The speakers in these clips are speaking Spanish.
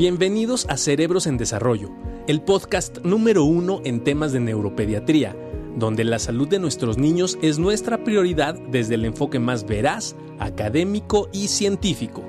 Bienvenidos a Cerebros en Desarrollo, el podcast número uno en temas de neuropediatría, donde la salud de nuestros niños es nuestra prioridad desde el enfoque más veraz, académico y científico.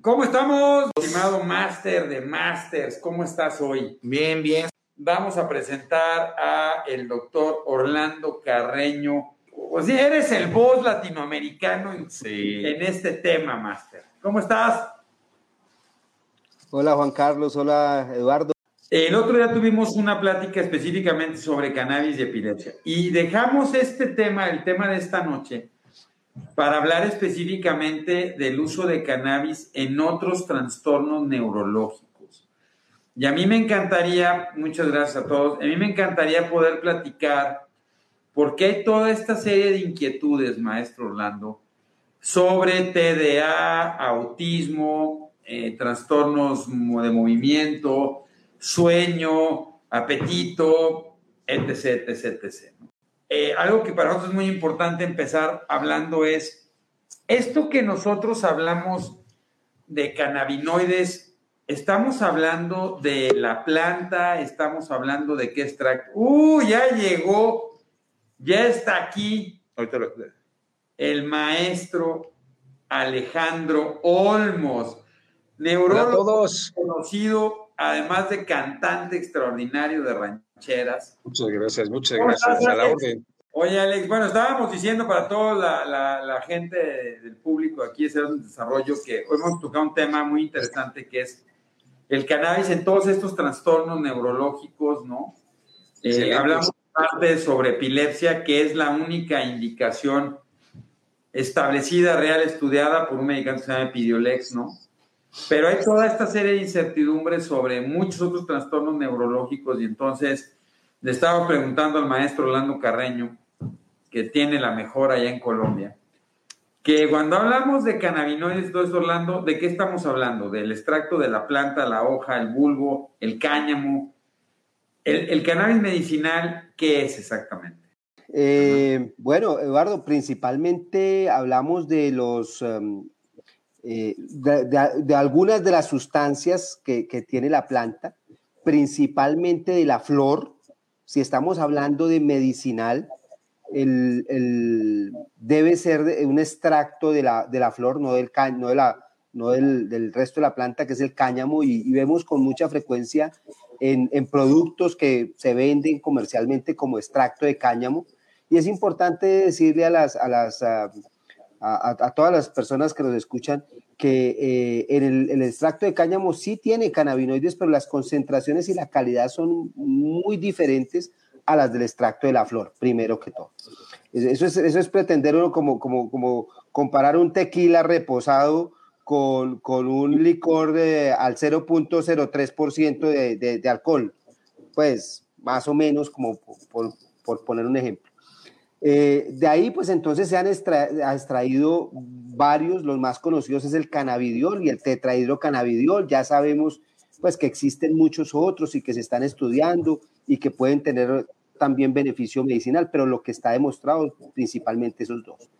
¿Cómo estamos, estimado máster de masters? ¿Cómo estás hoy? Bien, bien. Vamos a presentar a el doctor Orlando Carreño. O sea, eres el voz latinoamericano en, Sí. en este tema, máster. ¿Cómo estás? Hola Juan Carlos, hola Eduardo. El otro día tuvimos una plática específicamente sobre cannabis y epilepsia y dejamos este tema, el tema de esta noche, para hablar específicamente del uso de cannabis en otros trastornos neurológicos. Y a mí me encantaría, muchas gracias a todos, a mí me encantaría poder platicar por qué hay toda esta serie de inquietudes, maestro Orlando, sobre TDA, autismo, eh, trastornos de movimiento, sueño, apetito, etc., etc., etc. algo que para nosotros es muy importante empezar hablando es, esto que nosotros hablamos de cannabinoides, estamos hablando de la planta, estamos hablando de qué extracto. ¡Uh! Ya llegó, ya está aquí Ahorita lo- el maestro Alejandro Olmos, Hola a neurólogo todos. conocido, además de cantante extraordinario de rancheras. Muchas gracias, muchas ¿Cómo gracias. estás, A la orden. Oye, Alex, bueno, estábamos diciendo para toda la, la- la gente del público aquí de Cerebros en Desarrollo que hoy hemos tocado un tema muy interesante que es el cannabis en todos estos trastornos neurológicos, ¿no? Eh, hablamos parte sobre epilepsia, que es la única indicación establecida, real, estudiada por un medicamento que se llama Epidiolex, ¿no? Pero hay toda esta serie de incertidumbres sobre muchos otros trastornos neurológicos y entonces le estaba preguntando al maestro Orlando Carreño, que tiene la mejor allá en Colombia, que cuando hablamos de cannabinoides, esto, Orlando, ¿de qué estamos hablando? Del extracto de la planta, la hoja, el bulbo, el cáñamo. El, cannabis medicinal, ¿qué es exactamente? Eh, bueno, Eduardo, principalmente hablamos de los em, eh, de, algunas de las sustancias que tiene la planta, principalmente de la flor. Si estamos hablando de medicinal, el, debe ser un extracto de la, de la flor, no del no de la, no del, del resto de la planta, que es el cáñamo, y, vemos con mucha frecuencia en, en productos que se venden comercialmente como extracto de cáñamo. Y es importante decirle a, las, a, las, a todas las personas que nos escuchan que eh, en el, el extracto de cáñamo sí tiene cannabinoides, pero las concentraciones y la calidad son muy diferentes a las del extracto de la flor, primero que todo. Eso es, eso es pretender uno como, como, como comparar un tequila reposado con, con un licor de, al 0.03% de, de, de alcohol. Pues más o menos como por, por- poner un ejemplo. Eh, de ahí, pues entonces se han extra- extraído varios, los más conocidos es el cannabidiol y el tetrahidrocannabidiol. Ya sabemos pues que existen muchos otros y que se están estudiando y que pueden tener también beneficio medicinal, pero lo que está demostrado principalmente esos dos.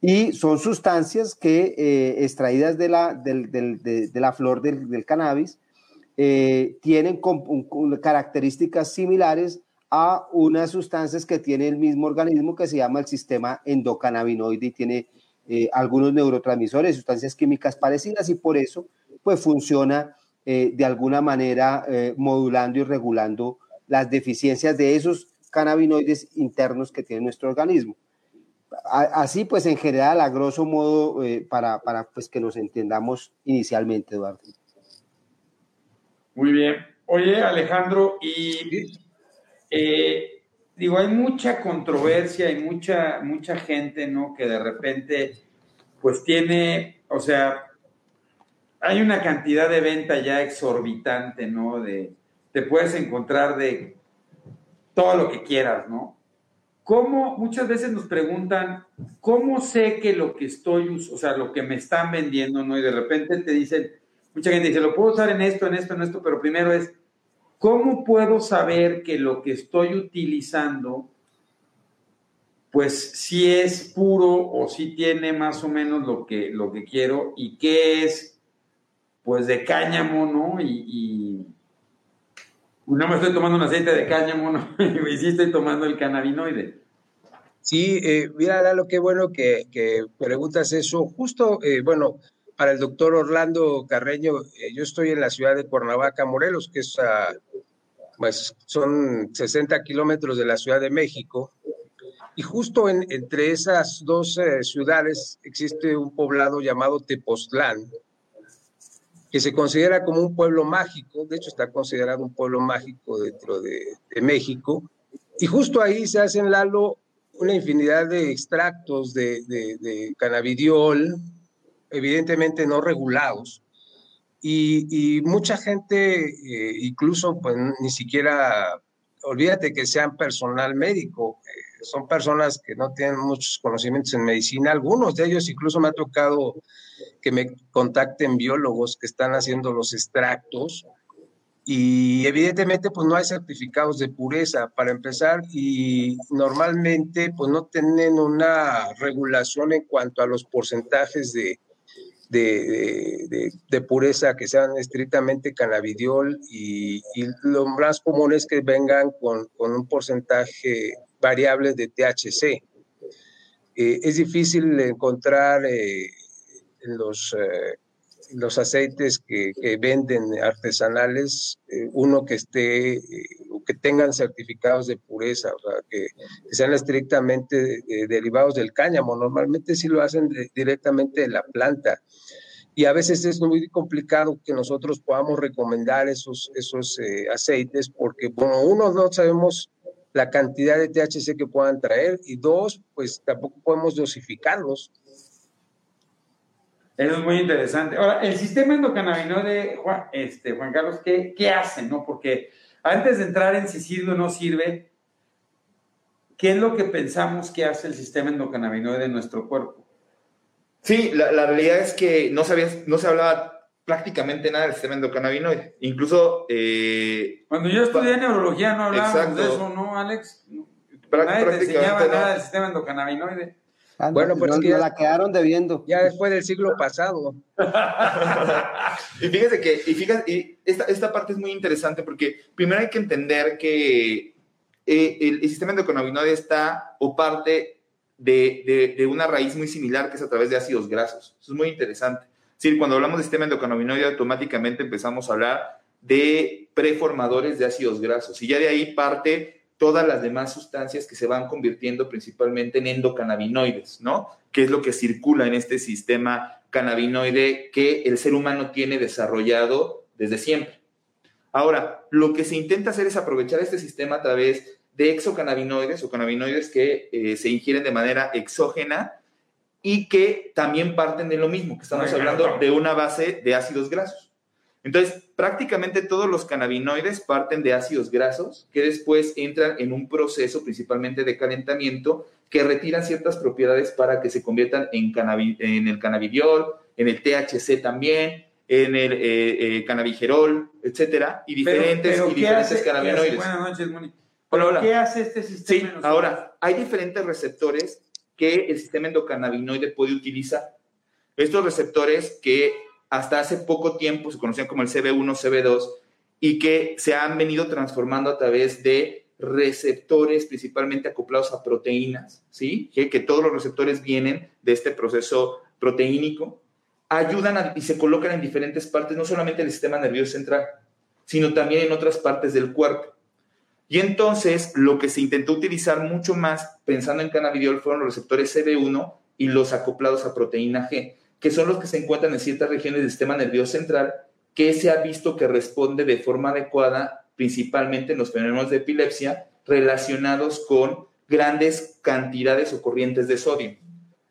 Y son sustancias que eh, extraídas de la, del- del- de, de la flor del, del cannabis eh, tienen un- un- características similares a unas sustancias que tiene el mismo organismo que se llama el sistema endocannabinoide y tiene eh, algunos neurotransmisores, sustancias químicas parecidas y por eso pues funciona eh, de alguna manera eh, modulando y regulando las deficiencias de esos cannabinoides internos que tiene nuestro organismo. Así pues en general, a grosso modo, eh, para, para pues que nos entendamos inicialmente, Eduardo. Muy bien. Oye, Alejandro, y eh, digo, hay mucha controversia, hay mucha, mucha gente, ¿no? Que de repente, pues tiene, o sea, hay una cantidad de venta ya exorbitante, ¿no? De, te puedes encontrar de todo lo que quieras, ¿no? ¿Cómo, muchas veces nos preguntan, ¿cómo sé que lo que estoy, o sea, lo que me están vendiendo, ¿no? Y de repente te dicen, mucha gente dice, lo puedo usar en esto, en esto, en esto, pero primero es, ¿cómo puedo saber que lo que estoy utilizando pues si es puro o si tiene más o menos lo que, lo que quiero y qué es, pues de cáñamo, ¿no? Y no me estoy tomando un aceite de cáñamo, ¿no? y sí estoy tomando el cannabinoide. Sí, eh, mira, lo qué bueno que, preguntas eso. Justo, eh, bueno, para el doctor Orlando Carreño, eh, yo estoy en la ciudad de Cuernavaca, Morelos, que es, pues, son 60 kilómetros de la Ciudad de México. Y justo entre esas dos eh, ciudades existe un poblado llamado Tepoztlán, que se considera como un pueblo mágico, de hecho está considerado un pueblo mágico dentro de, México, y justo ahí se hacen, Lalo, una infinidad de extractos de, cannabidiol, evidentemente no regulados, y, mucha gente, eh, incluso pues ni siquiera, olvídate que sean personal médico, son personas que no tienen muchos conocimientos en medicina, algunos de ellos incluso me ha tocado que me contacten biólogos que están haciendo los extractos y evidentemente pues no hay certificados de pureza para empezar y normalmente pues no tienen una regulación en cuanto a los porcentajes de, de, pureza que sean estrictamente cannabidiol y, y, lo más común es que vengan con, con un porcentaje variables de THC. Eh, es difícil encontrar eh, los, eh, los aceites que, venden artesanales uno que esté que tengan certificados de pureza, o sea, que, sean estrictamente derivados del cáñamo. Normalmente sí lo hacen directamente de la planta. Y a veces es muy complicado que nosotros podamos recomendar esos, esos aceites porque, bueno, uno no sabemos la cantidad de THC que puedan traer y dos, pues tampoco podemos dosificarlos. Eso es muy interesante. Ahora, el sistema endocannabinoide, Juan, este, Juan Carlos, ¿qué, ¿qué hace? No? Porque antes de entrar en si sirve o no sirve, ¿qué es lo que pensamos que hace el sistema endocannabinoide en nuestro cuerpo? Sí, la, la realidad es que no, sabías, no se hablaba prácticamente nada del sistema endocannabinoide. Incluso... Eh, Cuando yo estudié neurología no hablábamos de eso, ¿no, Alex? Nadie te enseñaba nada del sistema endocannabinoide. Ah, bueno, pues que ya, la quedaron debiendo. Ya después del siglo pasado. y fíjese que, y fíjate, y esta, esta parte es muy interesante porque primero hay que entender que eh, el, el, sistema endocannabinoide está o parte de, de, de, una raíz muy similar que es a través de ácidos grasos. Eso es muy interesante. Sí, cuando hablamos de sistema endocannabinoide, automáticamente empezamos a hablar de preformadores de ácidos grasos. Y ya de ahí parte todas las demás sustancias que se van convirtiendo principalmente en endocannabinoides, ¿no? Que es lo que circula en este sistema cannabinoide que el ser humano tiene desarrollado desde siempre. Ahora, lo que se intenta hacer es aprovechar este sistema a través de exocannabinoides o cannabinoides que eh, se ingieren de manera exógena y que también parten de lo mismo, que estamos hablando de una base de ácidos grasos. Entonces, prácticamente todos los cannabinoides parten de ácidos grasos que después entran en un proceso principalmente de calentamiento que retiran ciertas propiedades para que se conviertan en, en el cannabidiol, en el THC también, en el eh, eh, cannabigerol, etcétera, y diferentes, y diferentes cannabinoides. Buenas noches, Moni. ¿Qué hace este sistema? Sí, ahora, hay diferentes receptores que el sistema endocannabinoide puede utilizar. Estos receptores que hasta hace poco tiempo se conocían como el CB1, CB2 y que se han venido transformando a través de receptores principalmente acoplados a proteínas, ¿sí? Que, todos los receptores vienen de este proceso proteínico, ayudan y se colocan en diferentes partes, no solamente del sistema nervioso central, sino también en otras partes del cuerpo. Y entonces lo que se intentó utilizar mucho más pensando en cannabidiol fueron los receptores CB1 y los acoplados a proteína G, que son los que se encuentran en ciertas regiones del sistema nervioso central, que se ha visto que responde de forma adecuada principalmente en los fenómenos de epilepsia relacionados con grandes cantidades o corrientes de sodio.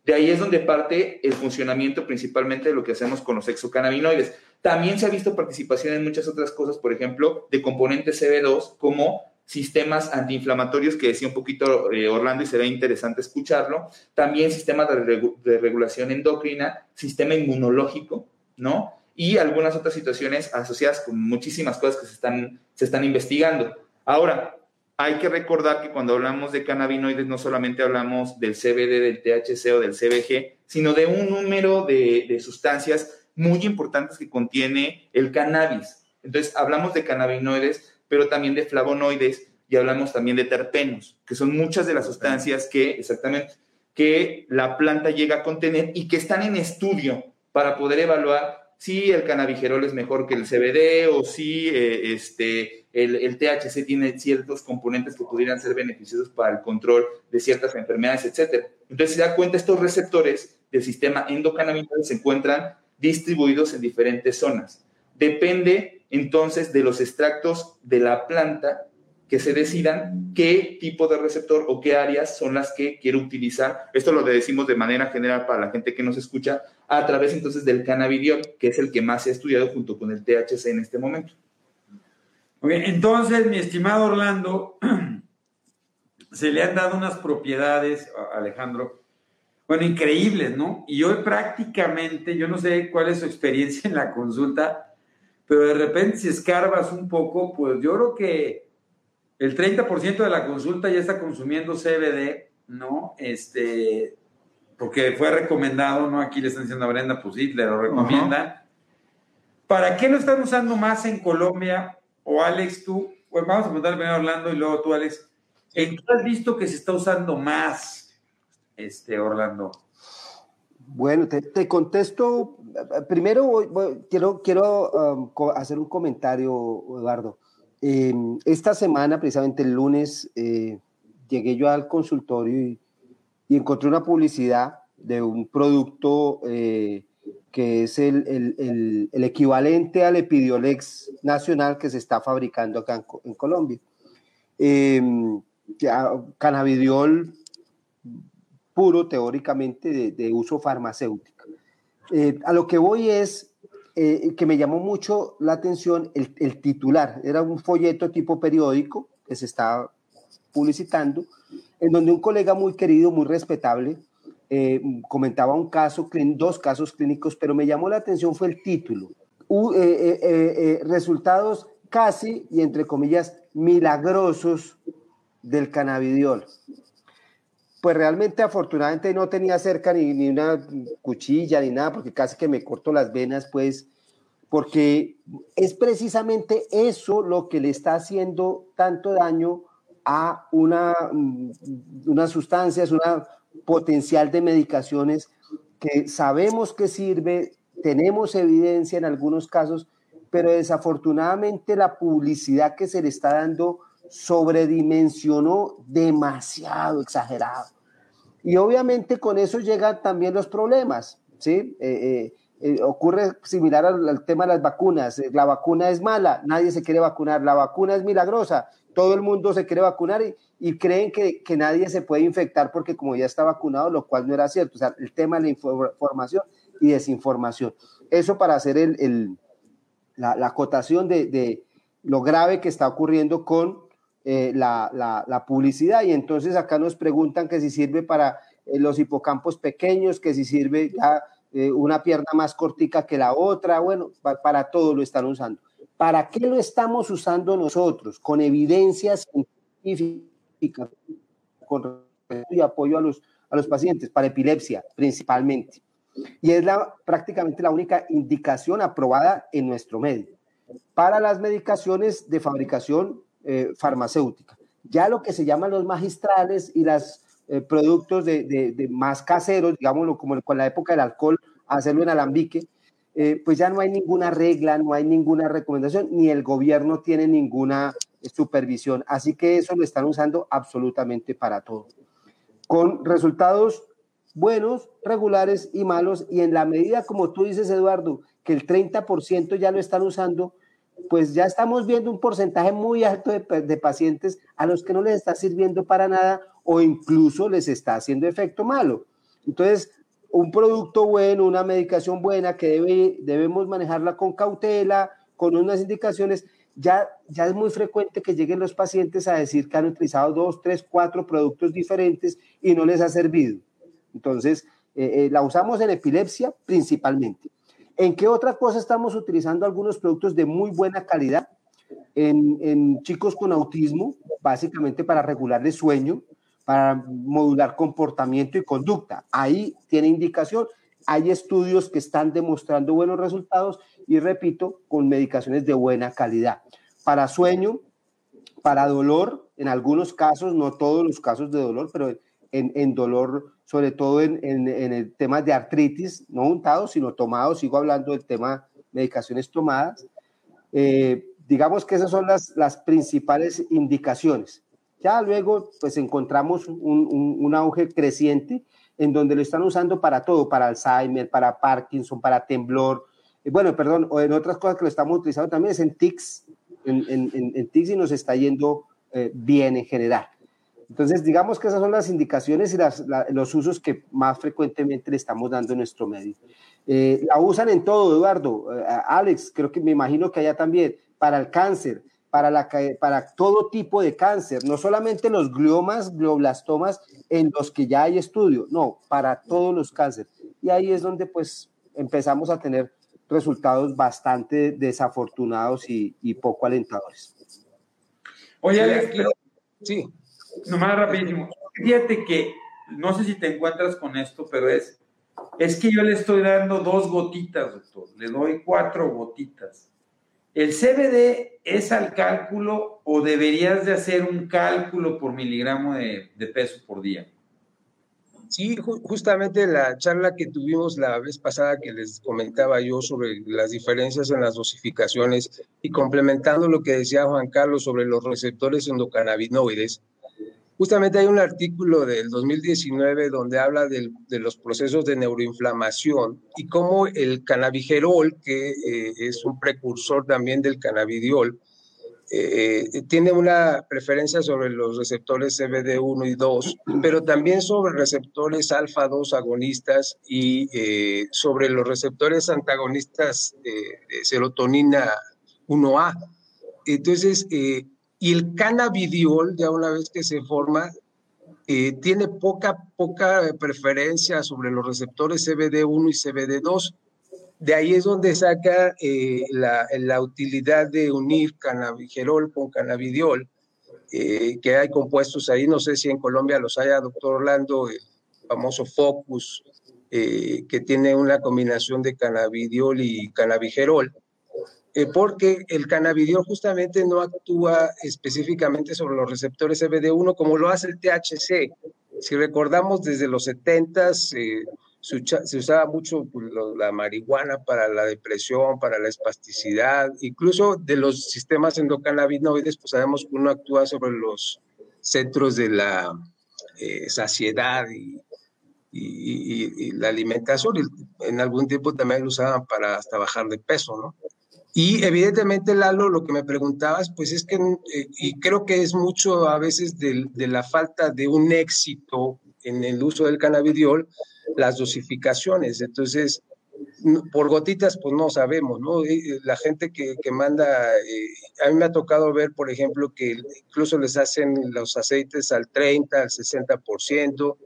De ahí es donde parte el funcionamiento principalmente de lo que hacemos con los exocannabinoides. También se ha visto participación en muchas otras cosas, por ejemplo, de componentes CB2 como sistemas antiinflamatorios que decía un poquito eh, Orlando y sería interesante escucharlo, también sistemas de, regulación endocrina, sistema inmunológico, ¿no? Y algunas otras situaciones asociadas con muchísimas cosas que se están, se están investigando. Ahora, hay que recordar que cuando hablamos de cannabinoides no solamente hablamos del CBD, del THC o del CBG, sino de un número de, de sustancias muy importantes que contiene el cannabis. Entonces, hablamos de cannabinoides, pero también de flavonoides y hablamos también de terpenos, que son muchas de las sustancias que, exactamente, que la planta llega a contener y que están en estudio para poder evaluar si el cannabigerol es mejor que el CBD o si eh, este, el, el, THC tiene ciertos componentes que pudieran ser beneficiosos para el control de ciertas enfermedades, etc. Entonces, se da cuenta, estos receptores del sistema endocannabinoide se encuentran distribuidos en diferentes zonas. Depende entonces de los extractos de la planta que se decidan qué tipo de receptor o qué áreas son las que quiero utilizar. Esto lo decimos de manera general para la gente que nos escucha, a través entonces del cannabidiol, que es el que más se ha estudiado junto con el THC en este momento. entonces, mi estimado Orlando, se le han dado unas propiedades, Alejandro, bueno, increíbles, ¿no? Y hoy prácticamente, yo no sé cuál es su experiencia en la consulta, pero de repente si escarbas un poco, pues yo creo que el 30% de la consulta ya está consumiendo CBD, ¿no? Este, porque fue recomendado, ¿no? Aquí le están diciendo a Brenda, pues sí, le lo recomienda. ¿Para qué lo están usando más en Colombia? O Alex, tú, pues vamos a preguntarle primero a Orlando y luego tú, Alex. ¿En qué has visto que se está usando más, este, Orlando? Bueno, te, contesto. Primero quiero, quiero um, hacer un comentario, Eduardo. Em, esta semana, precisamente el lunes, eh, llegué yo al consultorio y, encontré una publicidad de un producto eh, que es el, equivalente al Epidiolex nacional que se está fabricando acá en, Colombia. Eh, cannabidiol puro, teóricamente, de, de uso farmacéutico. a lo que voy es eh, que me llamó mucho la atención el, el, titular. Era un folleto tipo periódico que se estaba publicitando, en donde un colega muy querido, muy respetable, eh, comentaba un caso, dos casos clínicos, pero me llamó la atención fue el título. Eh, resultados casi, y entre comillas, milagrosos del cannabidiol. Pues realmente, afortunadamente, no tenía cerca ni, ni, una cuchilla ni nada, porque casi que me corto las venas, pues, porque es precisamente eso lo que le está haciendo tanto daño a una, mm, unas sustancias, una potencial de medicaciones que sabemos que sirve, tenemos evidencia en algunos casos, pero desafortunadamente la publicidad que se le está dando sobredimensionó demasiado exagerado. Y obviamente con eso llegan también los problemas, ¿sí? Eh, eh, eh, ocurre similar al, tema de las vacunas. La vacuna es mala, nadie se quiere vacunar. La vacuna es milagrosa, todo el mundo se quiere vacunar y, creen que, que, nadie se puede infectar porque como ya está vacunado, lo cual no era cierto. O sea, el tema de la información y desinformación. Eso para hacer el, el, la, la, de, de, lo grave que está ocurriendo con eh, la, la, publicidad. Y entonces acá nos preguntan que si sirve para eh, los hipocampos pequeños, que si sirve eh, una pierna más cortica que la otra. Bueno, para, todo lo están usando. ¿Para qué lo estamos usando nosotros? Con evidencias científicas, y apoyo a los, a los pacientes, para epilepsia principalmente. Y es la, prácticamente la única indicación aprobada en nuestro medio. Para las medicaciones de fabricación eh, farmacéutica. Ya lo que se llaman los magistrales y los eh, productos de, de, más caseros, digámoslo como con la época del alcohol, hacerlo en alambique, eh, pues ya no hay ninguna regla, no hay ninguna recomendación, ni el gobierno tiene ninguna supervisión. Así que eso lo están usando absolutamente para todo. Con resultados buenos, regulares y malos, y en la medida, como tú dices, Eduardo, que el 30% ya lo están usando, pues ya estamos viendo un porcentaje muy alto de, pacientes a los que no les está sirviendo para nada o incluso les está haciendo efecto malo. Entonces, un producto bueno, una medicación buena que debe, debemos manejarla con cautela, con unas indicaciones, ya, ya es muy frecuente que lleguen los pacientes a decir que han utilizado dos, tres, cuatro productos diferentes y no les ha servido. Entonces, eh, eh, la usamos en epilepsia principalmente. ¿En qué otra cosa estamos utilizando algunos productos de muy buena calidad? en, chicos con autismo, básicamente para regular el sueño, para modular comportamiento y conducta. Ahí tiene indicación. Hay estudios que están demostrando buenos resultados y repito, con medicaciones de buena calidad. Para sueño, para dolor, en algunos casos, no todos los casos de dolor, pero en, dolor, sobre todo en, el tema de artritis, no untado, sino tomado, sigo hablando del tema medicaciones tomadas. Eh, digamos que esas son las, las principales indicaciones. Ya luego, pues encontramos un, un, auge creciente en donde lo están usando para todo, para Alzheimer, para Parkinson, para temblor, bueno, perdón, o en otras cosas que lo estamos utilizando también es en TICS, en, en, en TICS y nos está yendo eh, bien en general. Entonces, digamos que esas son las indicaciones y las, los usos que más frecuentemente le estamos dando en nuestro medio. Eh, la usan en todo, Eduardo. Eh, Alex, creo que me imagino que allá también, para el cáncer, para, la, para todo tipo de cáncer, no solamente los gliomas, glioblastomas en los que ya hay estudio, no, para todos los cánceres. Y ahí es donde pues empezamos a tener resultados bastante desafortunados y, poco alentadores. Oye, Alex, sí. Nomás rapidísimo. Fíjate que, no sé si te encuentras con esto, pero es, es que yo le estoy dando dos gotitas, doctor. Le doy cuatro gotitas. ¿El CBD es al cálculo o deberías de hacer un cálculo por miligramo de, peso por día? Sí, justamente la charla que tuvimos la vez pasada que les comentaba yo sobre las diferencias en las dosificaciones y complementando lo que decía Juan Carlos sobre los receptores endocannabinoides, justamente hay un artículo del 2019 donde habla de los procesos de neuroinflamación y cómo el cannabigerol, que eh, es un precursor también del cannabidiol, eh, tiene una preferencia sobre los receptores CBD1 y 2, pero también sobre receptores alfa-2 agonistas y eh, sobre los receptores antagonistas de, serotonina 1A. Entonces, eh, y el cannabidiol, ya una vez que se forma, tiene poca, poca preferencia sobre los receptores CBD1 y CBD2 de ahí es donde saca eh, la, utilidad de unir cannabigerol con cannabidiol, eh, que hay compuestos ahí, no sé si en Colombia los haya, doctor Orlando, el famoso Focus, eh, que tiene una combinación de cannabidiol y cannabigerol, porque el cannabidiol justamente no actúa específicamente sobre los receptores CBD1 como lo hace el THC. Si recordamos desde los 70s, se, usaba mucho pues, la marihuana para la depresión, para la espasticidad, incluso de los sistemas endocannabinoides, pues sabemos que uno actúa sobre los centros de la eh, saciedad y, la alimentación. Y en algún tiempo también lo usaban para hasta bajar de peso, ¿no? Y evidentemente, Lalo, lo que me preguntabas, pues es que, eh, y creo que es mucho a veces de, de, la falta de un éxito en el uso del cannabidiol, las dosificaciones. Entonces, por gotitas, pues no sabemos, ¿no? La gente que, manda, eh, a mí me ha tocado ver, por ejemplo, que incluso les hacen los aceites al 30, al 60%,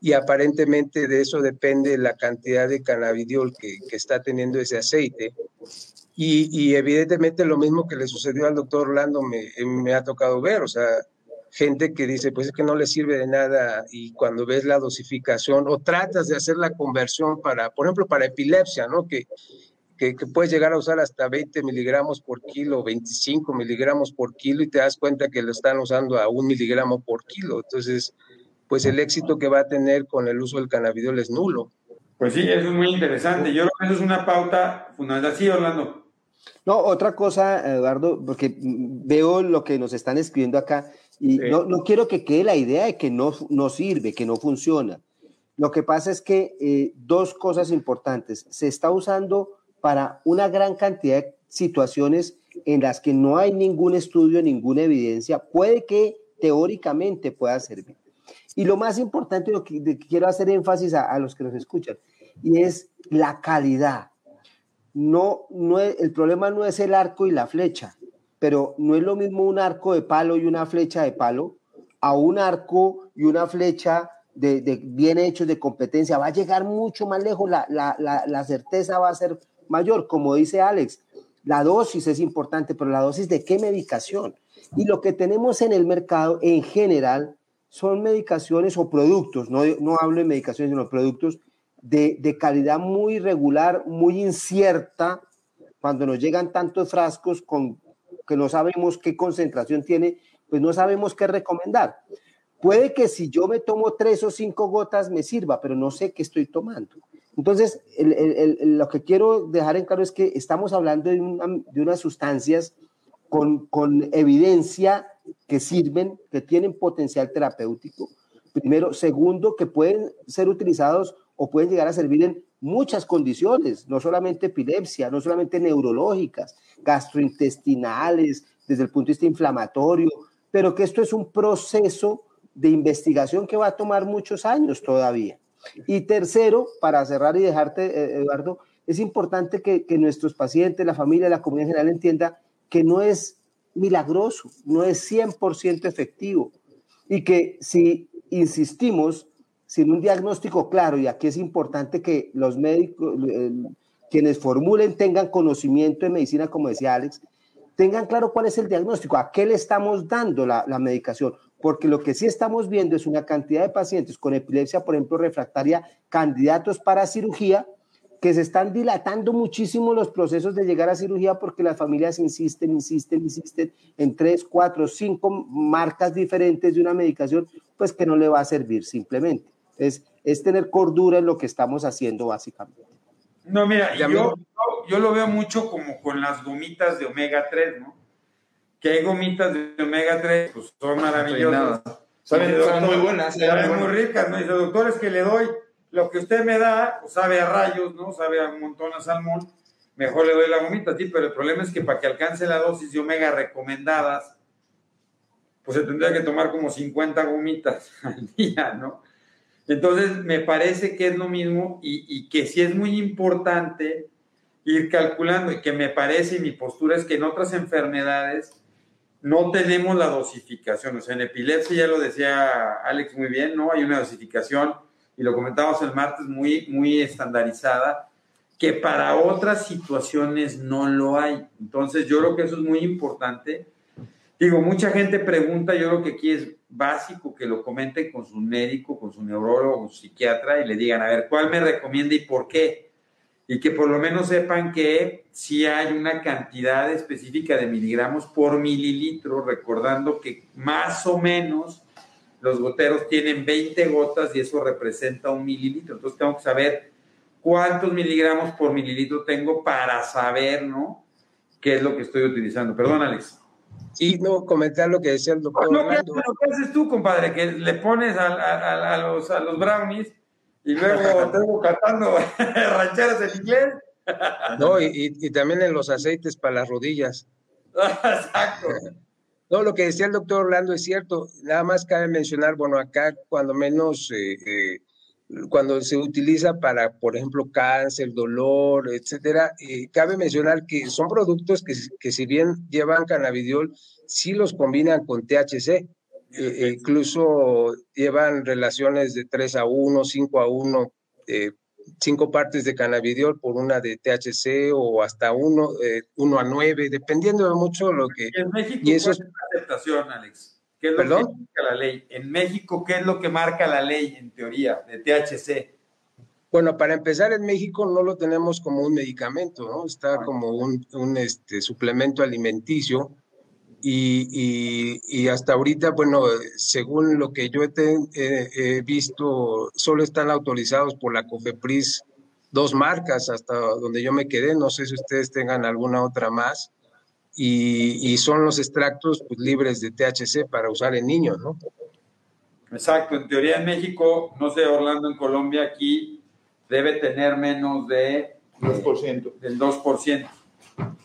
y aparentemente de eso depende la cantidad de cannabidiol que, está teniendo ese aceite. Y, y, evidentemente lo mismo que le sucedió al doctor Orlando me, me ha tocado ver, o sea, gente que dice, pues es que no le sirve de nada y cuando ves la dosificación o tratas de hacer la conversión para, por ejemplo, para epilepsia, ¿no? Que, que, puedes llegar a usar hasta 20 miligramos por kilo, 25 miligramos por kilo y te das cuenta que lo están usando a un miligramo por kilo. Entonces, pues el éxito que va a tener con el uso del cannabidiol es nulo. Pues sí, eso es muy interesante. Yo creo que eso es una pauta fundamental. Sí, Orlando. No, otra cosa, Eduardo, porque veo lo que nos están escribiendo acá y no, no, quiero que quede la idea de que no, no sirve, que no funciona. Lo que pasa es que eh, dos cosas importantes. Se está usando para una gran cantidad de situaciones en las que no hay ningún estudio, ninguna evidencia. Puede que teóricamente pueda servir. Y lo más importante, lo que, quiero hacer énfasis a, a, los que nos escuchan, y es la calidad. No, no el problema no es el arco y la flecha pero no es lo mismo un arco de palo y una flecha de palo a un arco y una flecha de, bien hechos de competencia. Va a llegar mucho más lejos, la, certeza va a ser mayor. Como dice Alex, La dosis es importante, pero la dosis de qué medicación. Y lo que tenemos en el mercado en general son medicaciones o productos, no, no hablo de medicaciones, sino productos de, calidad muy regular, muy incierta, cuando nos llegan tantos frascos con que no sabemos qué concentración tiene, pues no sabemos qué recomendar. Puede que si yo me tomo tres o cinco gotas me sirva, pero no sé qué estoy tomando. Entonces, lo que quiero dejar en claro es que estamos hablando de, de unas sustancias con, con, evidencia que sirven, que tienen potencial terapéutico. Primero. Segundo, que pueden ser utilizados o pueden llegar a servir en muchas condiciones, no solamente epilepsia, no solamente neurológicas, gastrointestinales, desde el punto de vista inflamatorio, pero que esto es un proceso de investigación que va a tomar muchos años todavía. Y tercero, para cerrar y dejarte, eh, Eduardo, es importante que, que, nuestros pacientes, la familia, la comunidad general entienda que no es milagroso, no es 100% efectivo y que si insistimos sin un diagnóstico claro, y aquí es importante que los médicos, quienes formulen, tengan conocimiento de medicina, como decía Alex, tengan claro cuál es el diagnóstico, a qué le estamos dando la medicación, porque lo que sí estamos viendo es una cantidad de pacientes con epilepsia, por ejemplo, refractaria, candidatos para cirugía, que se están dilatando muchísimo los procesos de llegar a cirugía porque las familias insisten, insisten, insisten en tres, cuatro, cinco marcas diferentes de una medicación, pues que no le va a servir simplemente. Es, es tener cordura en lo que estamos haciendo básicamente. No, mira, yo, yo lo veo mucho como con las gomitas de omega 3, ¿no? que hay gomitas de omega 3, pues son maravillosas. Saben, son muy buenas. Saben muy ricas, ¿no? Dice, doctor, es que le doy lo que usted me da, pues sabe a rayos, ¿no? Sabe a un montón a salmón, mejor le doy la gomita, sí, pero el problema es que para que alcance la dosis de omega recomendadas, pues se tendría que tomar como 50 gomitas al día, ¿no? Entonces, me parece que es lo mismo y, y que sí es muy importante ir calculando y que me parece y mi postura es que en otras enfermedades no tenemos la dosificación. O sea, en epilepsia, ya lo decía Alex muy bien, ¿no? Hay una dosificación, y lo comentamos el martes, muy, muy estandarizada, que para otras situaciones no lo hay. Entonces, yo creo que eso es muy importante. Digo, mucha gente pregunta, yo creo que aquí es básico que lo comenten con su médico, con su neurólogo, con su psiquiatra y le digan, a ver, ¿cuál me recomienda y por qué? y que por lo menos sepan que si hay una cantidad específica de miligramos por mililitro, recordando que más o menos los goteros tienen 20 gotas y eso representa un mililitro. Entonces tengo que saber cuántos miligramos por mililitro tengo para saber, ¿no? ¿Qué es lo que estoy utilizando? Perdón, Alex. Sí, no, comentar lo que decía el doctor. No, ¿qué, haces tú, compadre? Que le pones a, a, a, los, a los brownies y luego tengo cantando rancheras en inglés. No, y, y, también en los aceites para las rodillas. Exacto. No, lo que decía el doctor Orlando es cierto. Nada más cabe mencionar, bueno, acá cuando menos, eh, eh, cuando se utiliza para, por ejemplo, cáncer, dolor, etcétera, eh, cabe mencionar que son productos que, que si bien llevan cannabidiol, sí los combinan con THC. Incluso llevan relaciones de 3 a 1, 5 a 1, eh, cinco partes de cannabidiol por una de THC o hasta 1 eh, uno a 9, dependiendo de mucho lo que... En México, y eso es la aceptación, Alex? ¿Qué es lo que marca la ley? En México, ¿qué es lo que marca la ley en teoría de THC? Bueno, para empezar, en México no lo tenemos como un medicamento, ¿no? Está como un, un este, suplemento alimenticio y, y, hasta ahorita, bueno, según lo que yo he, visto, solo están autorizados por la COFEPRIS dos marcas hasta donde yo me quedé, no sé si ustedes tengan alguna otra más, y, y son los extractos pues, libres de THC para usar en niños, ¿no? Exacto, en teoría en México, no sé, Orlando, en Colombia, aquí debe tener menos de... 2%. Del 2%.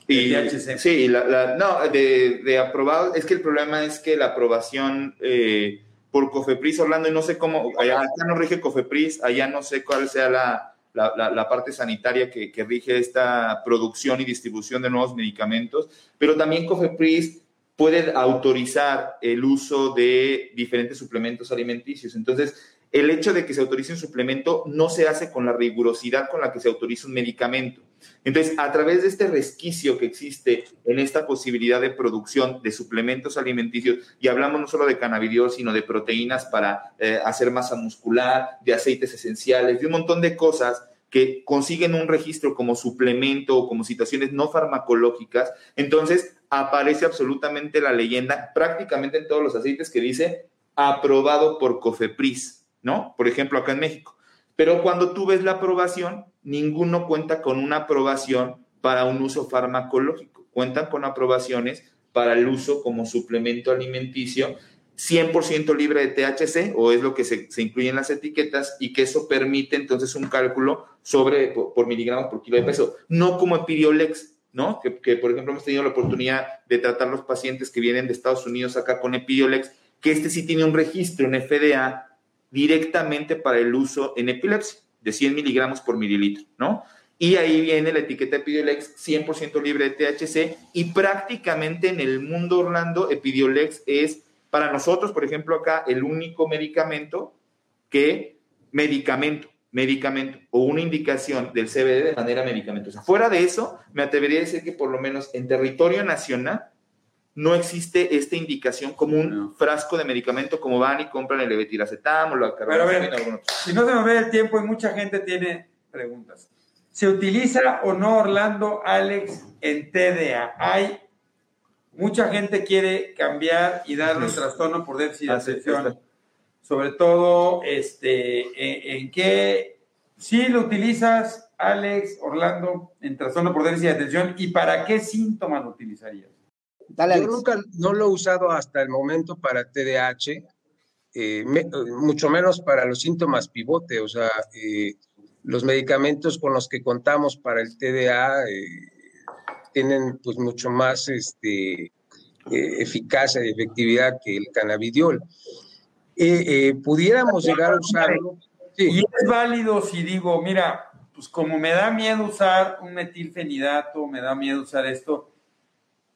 Y, sí, la, no, de, de, aprobado, es que el problema es que la aprobación eh, por Cofepris, Orlando, y no sé cómo, allá no rige Cofepris, allá no sé cuál sea la, la parte sanitaria que, que, rige esta producción y distribución de nuevos medicamentos, pero también Cofepris puede autorizar el uso de diferentes suplementos alimenticios. Entonces, el hecho de que se autorice un suplemento no se hace con la rigurosidad con la que se autoriza un medicamento. Entonces, a través de este resquicio que existe en esta posibilidad de producción de suplementos alimenticios, y hablamos no solo de cannabidiol, sino de proteínas para eh, hacer masa muscular, de aceites esenciales, de un montón de cosas que consiguen un registro como suplemento o como situaciones no farmacológicas, entonces aparece absolutamente la leyenda prácticamente en todos los aceites que dice aprobado por COFEPRIS, ¿no? Por ejemplo, acá en México. Pero cuando tú ves la aprobación, ninguno cuenta con una aprobación para un uso farmacológico. Cuentan con aprobaciones para el uso como suplemento alimenticio 100% libre de THC, o es lo que se, incluye en las etiquetas, y que eso permite entonces un cálculo sobre por, miligramos por kilo de peso, no como Epidiolex, ¿no? Que, que, por ejemplo hemos tenido la oportunidad de tratar los pacientes que vienen de Estados Unidos acá con Epidiolex, que este sí tiene un registro en FDA directamente para el uso en epilepsia, de 100 miligramos por mililitro, ¿no? Y ahí viene la etiqueta Epidiolex 100% libre de THC y prácticamente en el mundo Orlando Epidiolex es para nosotros, por ejemplo, acá el único medicamento que medicamento, medicamento o una indicación del CBD de manera medicamentosa. Fuera de eso, me atrevería a decir que por lo menos en territorio nacional no existe esta indicación como un frasco de medicamento como van y compran el levetiracetam o la Pero si no se me ve el tiempo y mucha gente tiene preguntas. ¿Se utiliza o no Orlando Alex en TDA? ¿Hay Mucha gente quiere cambiar y darle un trastorno por déficit de atención. Sobre todo, este, en, qué, si lo utilizas, Alex, Orlando, en trastorno por déficit de atención, ¿y para qué síntomas lo utilizarías? Yo nunca no lo he usado hasta el momento para TDAH, eh, mucho menos para los síntomas pivote, o sea, eh, los medicamentos con los que contamos para el TDA eh, tienen pues mucho más este, eh, eficacia y efectividad que el cannabidiol. Eh, eh, pudiéramos llegar a usarlo. Y es válido si digo, mira, pues como me da miedo usar un metilfenidato, me da miedo usar esto,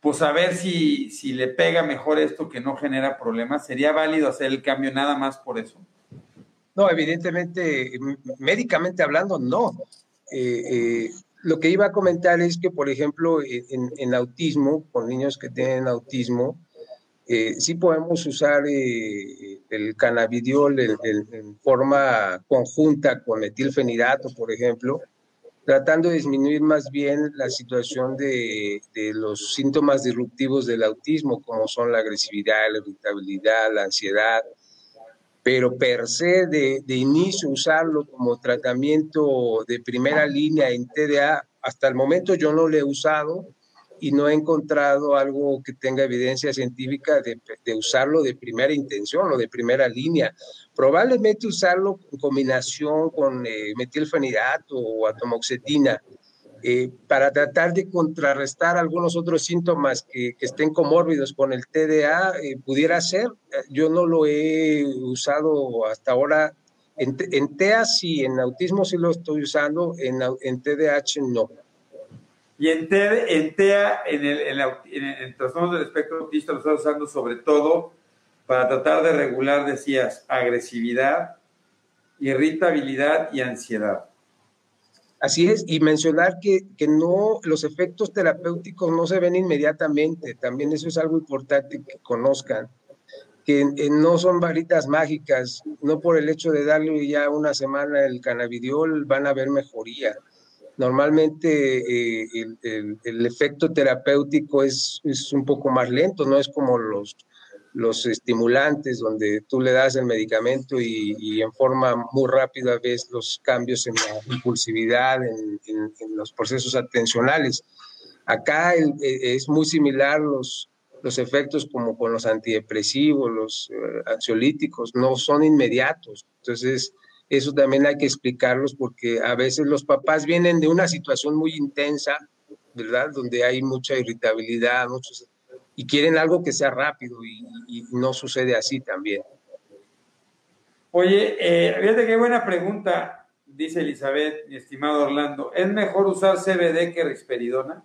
pues a ver si, si le pega mejor esto que no genera problemas. ¿Sería válido hacer el cambio nada más por eso? No, evidentemente, médicamente hablando, no. Eh, lo que iba a comentar es que, por ejemplo, en, autismo, con niños que tienen autismo, eh, sí podemos usar eh, el cannabidiol en, forma conjunta con metilfenidato, por ejemplo, tratando de disminuir más bien la situación de, los síntomas disruptivos del autismo, como son la agresividad, la irritabilidad, la ansiedad, pero per se de, de, inicio usarlo como tratamiento de primera línea en TDA, hasta el momento yo no lo he usado y no he encontrado algo que tenga evidencia científica de, de usarlo de primera intención o de primera línea. Probablemente usarlo en combinación con eh, metilfenidato o atomoxetina, eh, para tratar de contrarrestar algunos otros síntomas que, estén comórbidos con el TDA, eh, pudiera ser. Yo no lo he usado hasta ahora. En, en TEA sí, en autismo sí lo estoy usando, en, en TDAH no. Y en, en TEA, en el, en, el, trastorno del espectro autista, lo estás usando sobre todo para tratar de regular, decías, agresividad, irritabilidad y ansiedad. Así es, y mencionar que, que, no, los efectos terapéuticos no se ven inmediatamente, también eso es algo importante que conozcan, que no son varitas mágicas, no por el hecho de darle ya una semana el cannabidiol van a ver mejoría. Normalmente eh, el, el, el, efecto terapéutico es, es un poco más lento, no es como los los estimulantes, donde tú le das el medicamento y, en forma muy rápida ves los cambios en la impulsividad, en, los procesos atencionales. Acá e, es muy similar los, los efectos como con los antidepresivos, los eh, ansiolíticos, no son inmediatos. Entonces, eso también hay que explicarlos porque a veces los papás vienen de una situación muy intensa, ¿verdad? Donde hay mucha irritabilidad, muchos y quieren algo que sea rápido y, no sucede así también. Oye, eh, fíjate qué buena pregunta, dice Elizabeth, mi estimado Orlando. ¿Es mejor usar CBD que risperidona?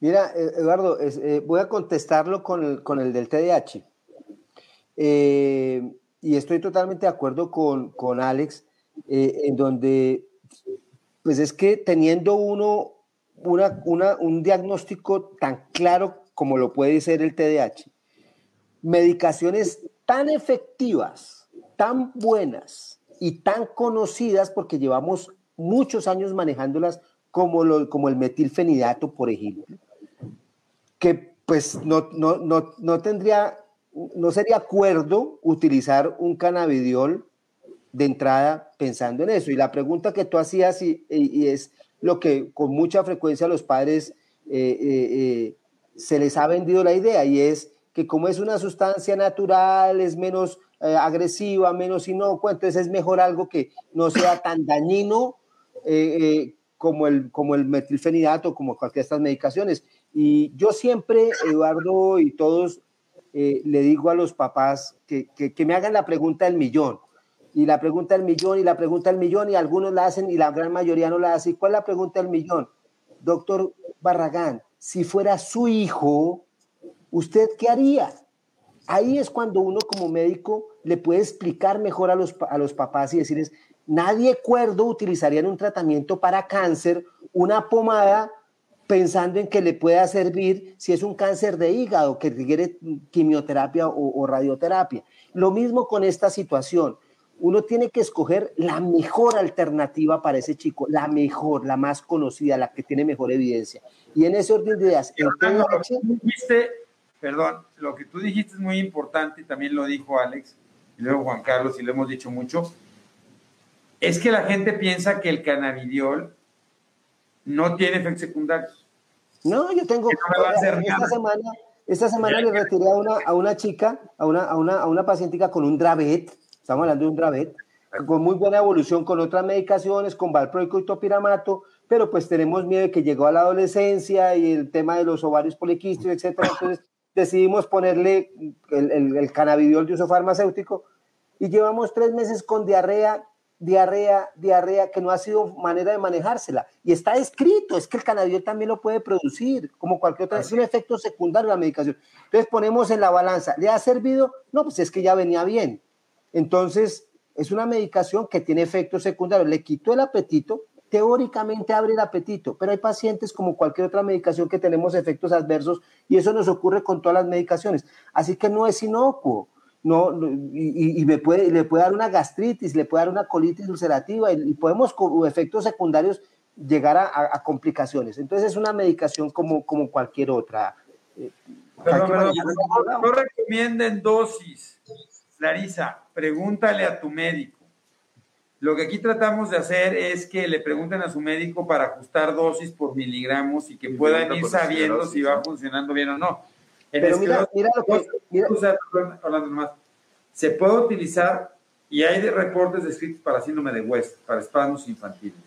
Mira, eh, Eduardo, eh, voy a contestarlo con el, con el del TDAH. Eh, y estoy totalmente de acuerdo con, con Alex, eh, en donde, pues es que teniendo uno una, una, un diagnóstico tan claro como lo puede ser el TDAH, medicaciones tan efectivas, tan buenas y tan conocidas, porque llevamos muchos años manejándolas como, lo, como el metilfenidato, por ejemplo, que pues no, no, no, no tendría, no sería acuerdo utilizar un cannabidiol de entrada pensando en eso. Y la pregunta que tú hacías y, es lo que con mucha frecuencia los padres eh, eh, eh, se les ha vendido la idea y es que como es una sustancia natural, es menos agresiva, menos inocua, entonces es mejor algo que no sea tan dañino como, el, como el metilfenidato, como cualquiera de estas medicaciones. Y yo siempre, Eduardo y todos, le digo a los papás que, que, me hagan la pregunta del millón y la pregunta del millón y la pregunta del millón y algunos la hacen y la gran mayoría no la hacen. ¿Cuál es la pregunta del millón? Doctor Barragán, si fuera su hijo, ¿usted qué haría? Ahí es cuando uno como médico le puede explicar mejor a los, a los papás y decirles, nadie cuerdo utilizaría en un tratamiento para cáncer una pomada pensando en que le pueda servir si es un cáncer de hígado que requiere quimioterapia o, o radioterapia. Lo mismo con esta situación uno tiene que escoger la mejor alternativa para ese chico, la mejor, la más conocida, la que tiene mejor evidencia. Y en ese orden de ideas, perdón, lo que tú dijiste es muy importante y también lo dijo Alex y luego Juan Carlos y lo hemos dicho mucho, es que la gente piensa que el cannabidiol no tiene efectos secundarios. No, yo tengo, esta, semana, esta semana le retiré a una, a una chica, a una, a una, a una pacientica con un Dravet, estamos hablando de un Dravet, con muy buena evolución con otras medicaciones, con valproico y topiramato, pero pues tenemos miedo de que llegó a la adolescencia y el tema de los ovarios poliquísticos, etcétera. Entonces decidimos ponerle el, el, el cannabidiol de uso farmacéutico y llevamos tres meses con diarrea, diarrea, diarrea, que no ha sido manera de manejársela. Y está escrito, es que el cannabidiol también lo puede producir, como cualquier otra, es un efecto secundario de la medicación. Entonces ponemos en la balanza, ¿le ha servido? No, pues es que ya venía bien. Entonces, es una medicación que tiene efectos secundarios. Le quitó el apetito, teóricamente abre el apetito, pero hay pacientes como cualquier otra medicación que tenemos efectos adversos y eso nos ocurre con todas las medicaciones. Así que no es inocuo. No, y, me puede, le puede dar una gastritis, le puede dar una colitis ulcerativa y, podemos con efectos secundarios llegar a, complicaciones. Entonces es una medicación como, como cualquier otra. Pero, no recomienden dosis Larisa, pregúntale a tu médico. Lo que aquí tratamos de hacer es que le pregunten a su médico para ajustar dosis por miligramos y que puedan ir sabiendo si va funcionando bien o no. Pero mira, mira lo que... se puede utilizar y hay reportes descritos para síndrome de West, para espasmos infantiles.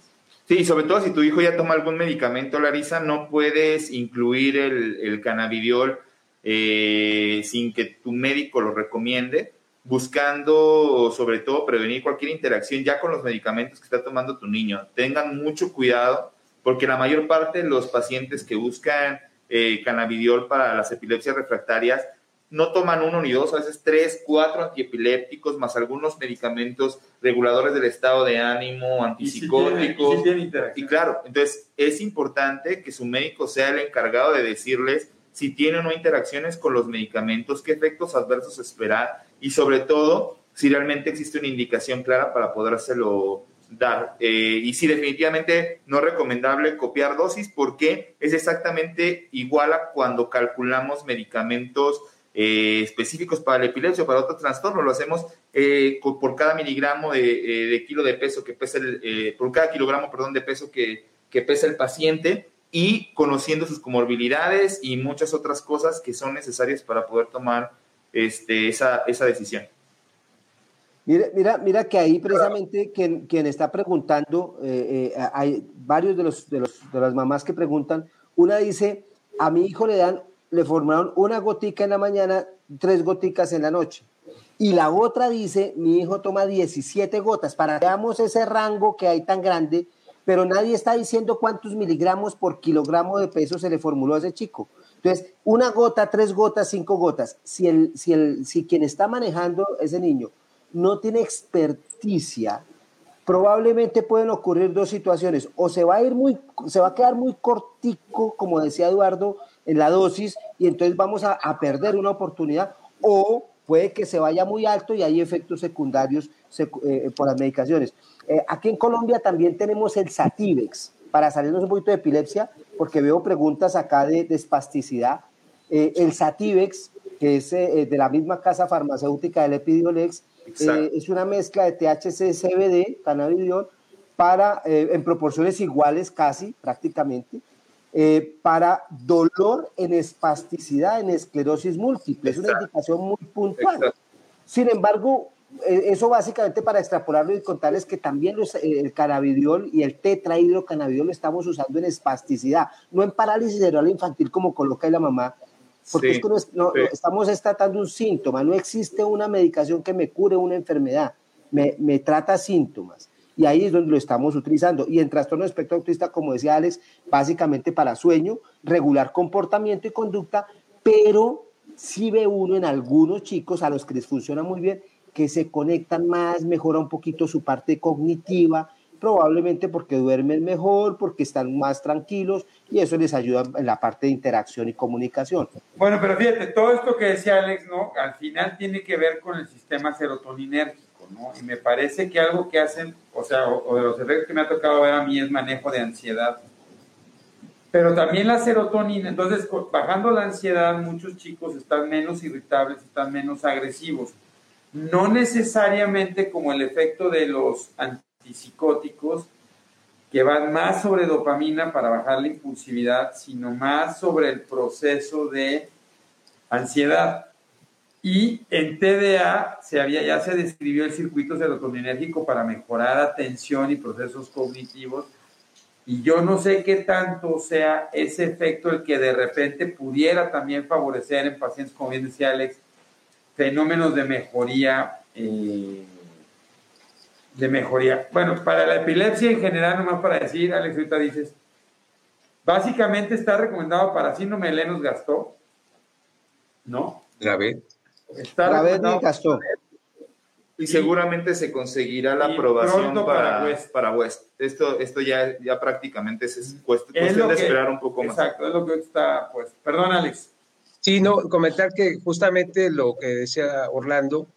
Sí, sobre todo si tu hijo ya toma algún medicamento, Larisa, no puedes incluir el, el cannabidiol eh, sin que tu médico lo recomiende buscando sobre todo prevenir cualquier interacción ya con los medicamentos que está tomando tu niño. Tengan mucho cuidado porque la mayor parte de los pacientes que buscan eh, cannabidiol para las epilepsias refractarias no toman uno ni dos, a veces tres, cuatro antiepilépticos, más algunos medicamentos reguladores del estado de ánimo, antipsicóticos. y claro, entonces es importante que su médico sea el encargado de decirles si tiene o no interacciones con los medicamentos, qué efectos adversos esperar y sobre todo si realmente existe una indicación clara para podérselo dar. Eh, y si definitivamente no es recomendable copiar dosis porque es exactamente igual a cuando calculamos medicamentos eh, específicos para la epilepsia o para otro trastorno. Lo hacemos eh, por cada miligramo de, kilo de peso que pesa el, por cada kilogramo, perdón, de peso que, que pesa el paciente y conociendo sus comorbilidades y muchas otras cosas que son necesarias para poder tomar este, esa, esa decisión. Mira, mira, mira que ahí precisamente quien, quien está preguntando, eh, eh, hay varios de, los, de, los, de las mamás que preguntan, una dice, a mi hijo le dan, le formaron una gotica en la mañana, tres goticas en la noche. Y la otra dice, mi hijo toma 17 gotas, para que veamos ese rango que hay tan grande pero nadie está diciendo cuántos miligramos por kilogramo de peso se le formuló a ese chico. Entonces, una gota, tres gotas, cinco gotas. Si, el, si, el, si quien está manejando ese niño no tiene experticia, probablemente pueden ocurrir dos situaciones. O se va a ir muy, se va a quedar muy cortico, como decía Eduardo, en la dosis, y entonces vamos a, perder una oportunidad, o puede que se vaya muy alto y hay efectos secundarios eh, por las medicaciones. Eh, aquí en Colombia también tenemos el Sativex, para salirnos un poquito de epilepsia, porque veo preguntas acá de, espasticidad. Eh, el Sativex, que es de la misma casa farmacéutica del Epidiolex, es una mezcla de THC, CBD, cannabidiol, para, en proporciones iguales casi, prácticamente, para dolor en espasticidad, en esclerosis múltiple. Es una indicación muy puntual. Sin embargo, eh, eso básicamente para extrapolarlo y contarles que también los, eh, el cannabidiol y el tetrahidrocannabidiol lo estamos usando en espasticidad, no en parálisis cerebral infantil como coloca la mamá, porque es que no, estamos tratando un síntoma, no existe una medicación que me cure una enfermedad, me, me trata síntomas. Y ahí es donde lo estamos utilizando. Y en trastorno de espectro autista, como decía Alex, básicamente para sueño, regular comportamiento y conducta, pero sí ve uno en algunos chicos a los que les funciona muy bien que se conectan más, mejora un poquito su parte cognitiva, probablemente porque duermen mejor, porque están más tranquilos y eso les ayuda en la parte de interacción y comunicación. Bueno, pero fíjate, todo esto que decía Alex, ¿no? Al final tiene que ver con el sistema serotoninérgico, ¿no? Y me parece que algo que hacen, o sea, o, de los efectos que me ha tocado ver a mí es manejo de ansiedad. Pero también la serotonina, entonces bajando la ansiedad, muchos chicos están menos irritables, están menos agresivos no necesariamente como el efecto de los antipsicóticos, que van más sobre dopamina para bajar la impulsividad, sino más sobre el proceso de ansiedad. Y en TDA se había, ya se describió el circuito serotoninérgico para mejorar atención y procesos cognitivos. Y yo no sé qué tanto sea ese efecto el que de repente pudiera también favorecer en pacientes, como bien decía Alex, fenómenos de mejoría, eh, de mejoría. Bueno, para la epilepsia en general, nomás para decir, Alex, ahorita dices, básicamente está recomendado para síndrome de Lennox Gastó, ¿no? Grave. Está Grave Gastó. Y seguramente se conseguirá la aprobación para, para West. Esto, esto ya, ya prácticamente es, cuestión de esperar un poco más. Exacto, es lo que está, pues. Perdón, Alex. Sí, no, comentar que justamente lo que decía Orlando,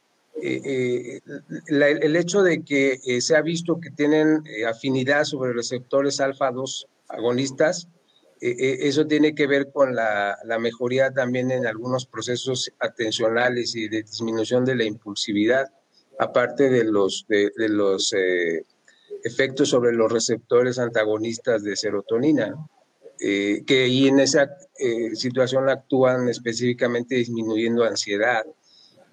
eh, eh, el hecho de que eh, se ha visto que tienen afinidad sobre receptores alfa-2 agonistas, eso tiene que ver con la, mejoría también en algunos procesos atencionales y de disminución de la impulsividad, aparte de los, de los efectos sobre los receptores antagonistas de serotonina. Eh, que ahí en esa eh, situación actúan específicamente disminuyendo ansiedad.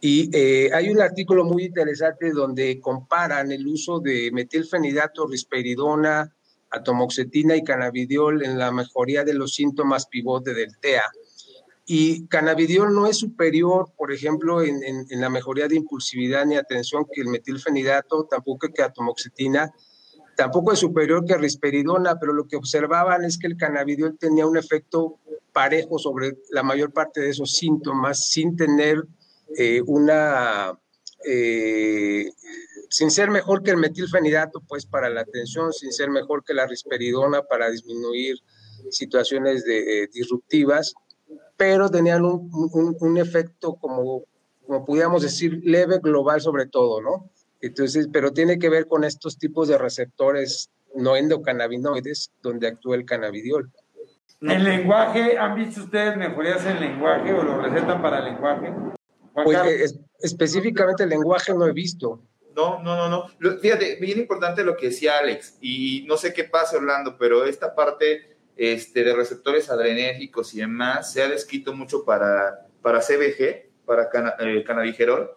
Y eh, hay un artículo muy interesante donde comparan el uso de metilfenidato, risperidona, atomoxetina y cannabidiol en la mejoría de los síntomas pivote del TEA. Y cannabidiol no es superior, por ejemplo, en, en, en la mejoría de impulsividad ni atención que el metilfenidato, tampoco que atomoxetina, Tampoco es superior que risperidona, pero lo que observaban es que el cannabidiol tenía un efecto parejo sobre la mayor parte de esos síntomas sin tener eh, una, eh, sin ser mejor que el metilfenidato, pues para la atención, sin ser mejor que la risperidona para disminuir situaciones de, eh, disruptivas, pero tenían un, un efecto como, como pudiéramos decir, leve global sobre todo, ¿no? Entonces, pero tiene que ver con estos tipos de receptores no endocannabinoides donde actúa el cannabidiol. ¿En lenguaje han visto ustedes mejorías en lenguaje o lo recetan para lenguaje? Pues eh, específicamente el lenguaje no he visto. No, no, no, no. Fíjate, bien importante lo que decía Alex, y no sé qué pasa, Orlando, pero esta parte este, de receptores adrenérgicos y demás se ha descrito mucho para, para CBG, para eh, cannabigerol,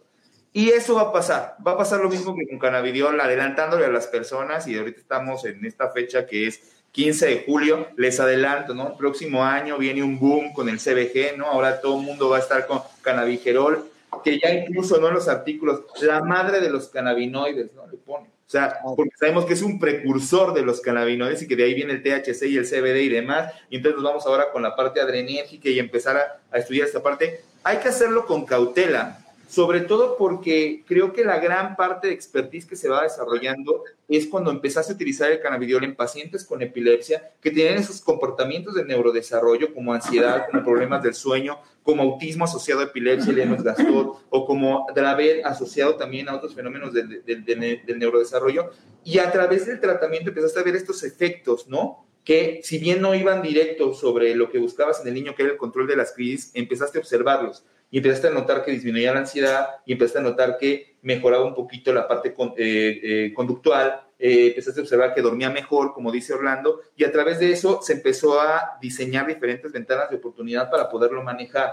y eso va a pasar. Va a pasar lo mismo que con cannabidiol, adelantándole a las personas. Y ahorita estamos en esta fecha que es 15 de julio. Les adelanto, ¿no? Próximo año viene un boom con el CBG, ¿no? Ahora todo el mundo va a estar con cannabigerol, que ya incluso, ¿no? En los artículos, la madre de los cannabinoides, ¿no? Le pone. O sea, porque sabemos que es un precursor de los cannabinoides y que de ahí viene el THC y el CBD y demás. Y entonces nos vamos ahora con la parte adrenérgica y empezar a, a estudiar esta parte. Hay que hacerlo con cautela sobre todo porque creo que la gran parte de expertise que se va desarrollando es cuando empezaste a utilizar el cannabidiol en pacientes con epilepsia que tienen esos comportamientos de neurodesarrollo como ansiedad, como problemas del sueño, como autismo asociado a epilepsia, Lennox Gastaut, o como Dravet asociado también a otros fenómenos del, del neurodesarrollo. Y a través del tratamiento empezaste a ver estos efectos, ¿no? que si bien no iban directos sobre lo que buscabas en el niño, que era el control de las crisis, empezaste a observarlos y empezaste a notar que disminuía la ansiedad y empezaste a notar que mejoraba un poquito la parte eh, eh, conductual, eh, empezaste a observar que dormía mejor, como dice Orlando, y a través de eso se empezó a diseñar diferentes ventanas de oportunidad para poderlo manejar.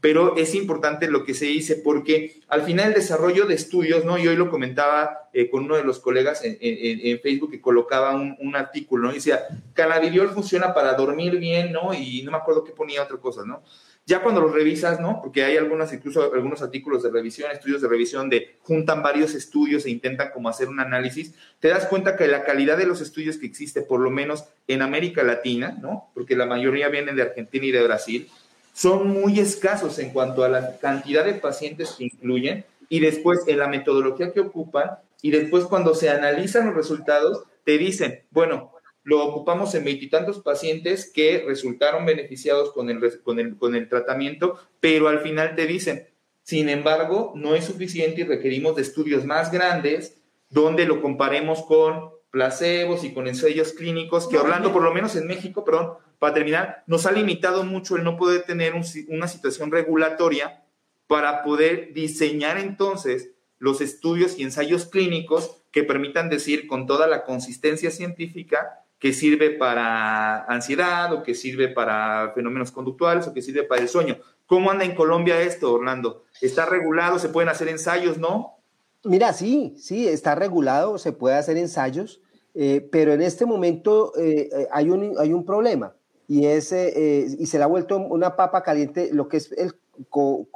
Pero es importante lo que se dice porque al final el desarrollo de estudios, ¿no? Y hoy lo comentaba con uno de los colegas en, Facebook que colocaba un, un artículo, ¿no? Y decía, cannabidiol funciona para dormir bien, ¿no? Y no me acuerdo qué ponía otra cosa, ¿no? Ya cuando los revisas, ¿no? Porque hay algunas, incluso algunos artículos de revisión, estudios de revisión de juntan varios estudios e intentan como hacer un análisis, te das cuenta que la calidad de los estudios que existe, por lo menos en América Latina, ¿no? Porque la mayoría vienen de Argentina y de Brasil, son muy escasos en cuanto a la cantidad de pacientes que incluyen y después en la metodología que ocupan y después cuando se analizan los resultados, te dicen, bueno, lo ocupamos en veintitantos pacientes que resultaron beneficiados con el, con, el, con el tratamiento, pero al final te dicen, sin embargo, no es suficiente y requerimos de estudios más grandes donde lo comparemos con placebos y con ensayos clínicos, que Orlando, por lo menos en México, perdón, para terminar, nos ha limitado mucho el no poder tener una situación regulatoria para poder diseñar entonces los estudios y ensayos clínicos que permitan decir con toda la consistencia científica que sirve para ansiedad o que sirve para fenómenos conductuales o que sirve para el sueño. ¿Cómo anda en Colombia esto, Orlando? ¿Está regulado? ¿Se pueden hacer ensayos, no? Mira, sí, sí, está regulado, se puede hacer ensayos, eh, pero en este momento eh, eh, hay, un, hay un problema y, es, y se le ha vuelto una papa caliente lo que es el co,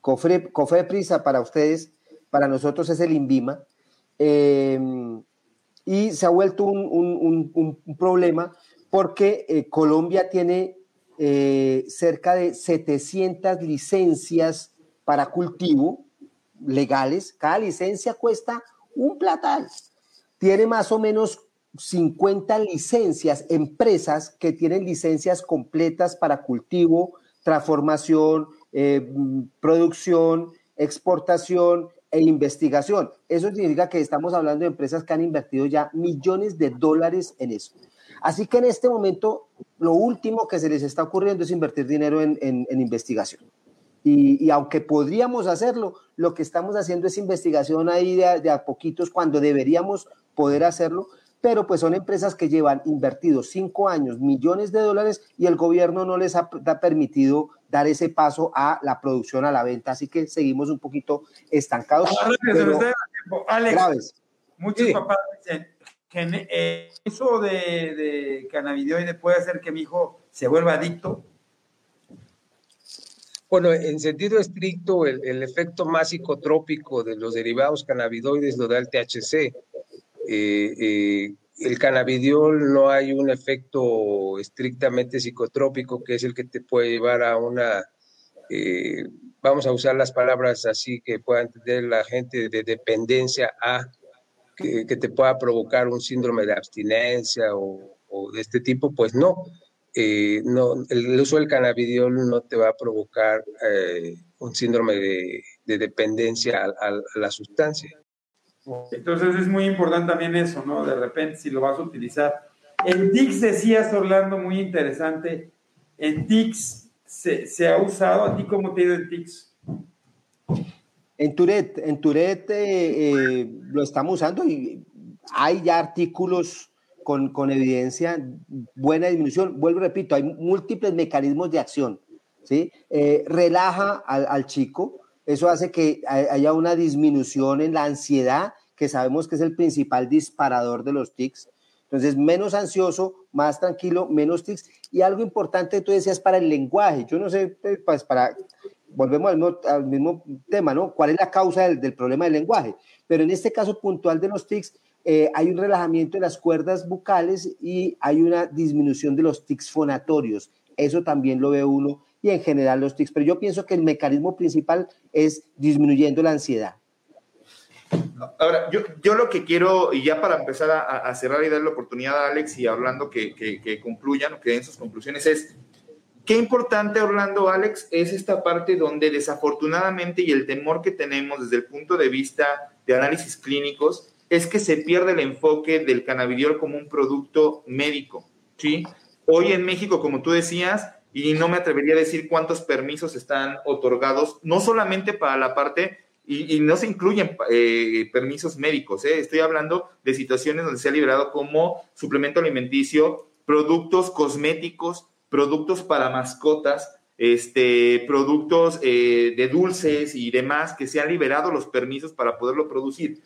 cofre, para ustedes, para nosotros es el INVIMA y se ha vuelto un, problema porque eh, Colombia tiene eh, cerca de 700 licencias para cultivo legales. Cada licencia cuesta un platal. Tiene más o menos 50 licencias, empresas que tienen licencias completas para cultivo, transformación, eh, producción, exportación e investigación. Eso significa que estamos hablando de empresas que han invertido ya millones de dólares en eso. Así que en este momento lo último que se les está ocurriendo es invertir dinero en, investigación. Y, aunque podríamos hacerlo, lo que estamos haciendo es investigación ahí de, a poquitos cuando deberíamos poder hacerlo, pero pues son empresas que llevan invertidos cinco años millones de dólares y el gobierno no les ha, permitido dar ese paso a la producción, a la venta, así que seguimos un poquito estancados. Alex, muchos papás dicen que eh, eso de, de puede hacer que mi hijo se vuelva adicto. Bueno, en sentido estricto, el, el efecto más psicotrópico de los derivados cannabidoides lo da el THC eh, eh, el cannabidiol no hay un efecto estrictamente psicotrópico que es el que te puede llevar a una, eh, vamos a usar las palabras así que pueda entender la gente, de dependencia a, que, te pueda provocar un síndrome de abstinencia o, de este tipo, pues no. no, el uso del cannabidiol no te va a provocar un síndrome de, dependencia a, la sustancia. Entonces es muy importante también eso, ¿no? De repente si lo vas a utilizar. En TICS decías, Orlando, muy interesante. En TICS se, ha usado. ¿A ti cómo te ha ido en TICS? En Turet, en Turet eh, eh, lo estamos usando y hay ya artículos con, con, evidencia, buena disminución. Vuelvo repito, hay múltiples mecanismos de acción. ¿sí? Eh, relaja al, al chico, eso hace que haya una disminución en la ansiedad, que sabemos que es el principal disparador de los tics. Entonces, menos ansioso, más tranquilo, menos tics. Y algo importante, tú decías, para el lenguaje. Yo no sé, eh, pues para, volvemos al mismo, tema, ¿no? ¿Cuál es la causa del, problema del lenguaje? Pero en este caso puntual de los tics, eh, hay un relajamiento de las cuerdas bucales y hay una disminución de los tics fonatorios. Eso también lo ve uno y en general los tics. Pero yo pienso que el mecanismo principal es disminuyendo la ansiedad. Ahora, yo, yo lo que quiero, y ya para empezar a, cerrar y darle la oportunidad a Alex y a Orlando que, que, que concluyan o que den sus conclusiones, es qué importante, Orlando, Alex, es esta parte donde desafortunadamente y el temor que tenemos desde el punto de vista de análisis clínicos es que se pierde el enfoque del cannabidiol como un producto médico, ¿sí? Hoy en México, como tú decías, y no me atrevería a decir cuántos permisos están otorgados, no solamente para la parte y, no se incluyen eh, permisos médicos. ¿eh? Estoy hablando de situaciones donde se ha liberado como suplemento alimenticio, productos cosméticos, productos para mascotas, este, productos eh, de dulces y demás que se han liberado los permisos para poderlo producir.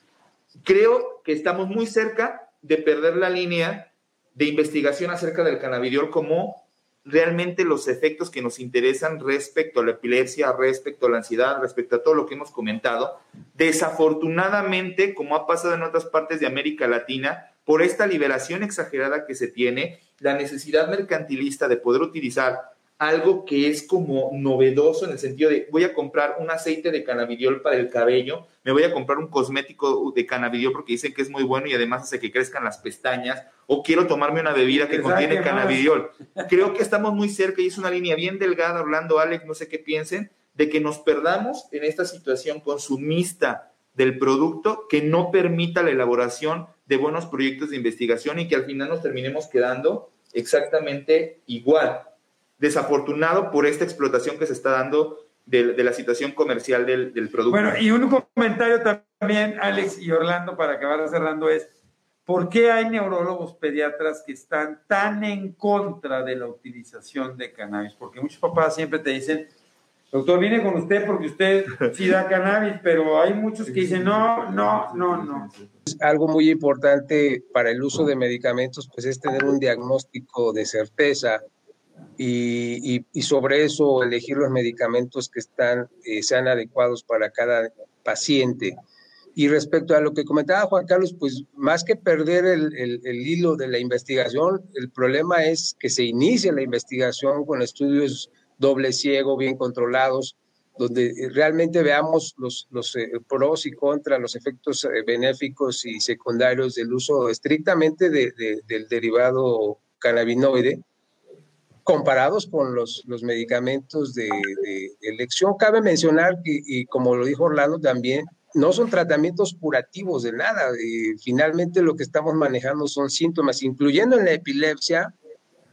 Creo que estamos muy cerca de perder la línea de investigación acerca del cannabidiol como realmente los efectos que nos interesan respecto a la epilepsia, respecto a la ansiedad, respecto a todo lo que hemos comentado. Desafortunadamente, como ha pasado en otras partes de América Latina, por esta liberación exagerada que se tiene, la necesidad mercantilista de poder utilizar algo que es como novedoso en el sentido de voy a comprar un aceite de cannabidiol para el cabello, me voy a comprar un cosmético de cannabidiol porque dicen que es muy bueno y además hace que crezcan las pestañas, o quiero tomarme una bebida que contiene cannabidiol. Creo que estamos muy cerca y es una línea bien delgada, Orlando, Alex, no sé qué piensen, de que nos perdamos en esta situación consumista del producto que no permita la elaboración de buenos proyectos de investigación y que al final nos terminemos quedando exactamente igual desafortunado por esta explotación que se está dando de, la situación comercial del, producto. Bueno, y un comentario también, Alex y Orlando, para acabar cerrando, es, ¿por qué hay neurólogos pediatras que están tan en contra de la utilización de cannabis? Porque muchos papás siempre te dicen, doctor, viene con usted porque usted sí da cannabis, pero hay muchos que dicen, no, no, no, no. Algo muy importante para el uso de medicamentos, pues es tener un diagnóstico de certeza y, sobre eso elegir los medicamentos que están, eh, sean adecuados para cada paciente. Y respecto a lo que comentaba Juan Carlos, pues más que perder el, el, hilo de la investigación, el problema es que se inicie la investigación con estudios doble ciego, bien controlados, donde realmente veamos los, los eh, pros y contras, los efectos eh, benéficos y secundarios del uso estrictamente de, del derivado cannabinoide comparados con los, los medicamentos de, elección. Cabe mencionar que, y como lo dijo Orlando también, no son tratamientos curativos de nada. finalmente lo que estamos manejando son síntomas, incluyendo en la epilepsia.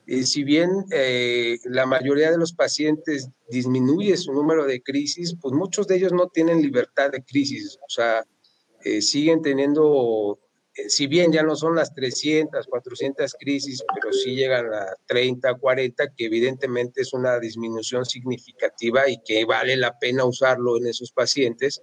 Eh, si bien eh, la mayoría de los pacientes disminuye su número de crisis, pues muchos de ellos no tienen libertad de crisis, o sea, eh, siguen teniendo eh, si bien ya no son las 300, 400 crisis, pero sí llegan a 30, 40, que evidentemente es una disminución significativa y que vale la pena usarlo en esos pacientes.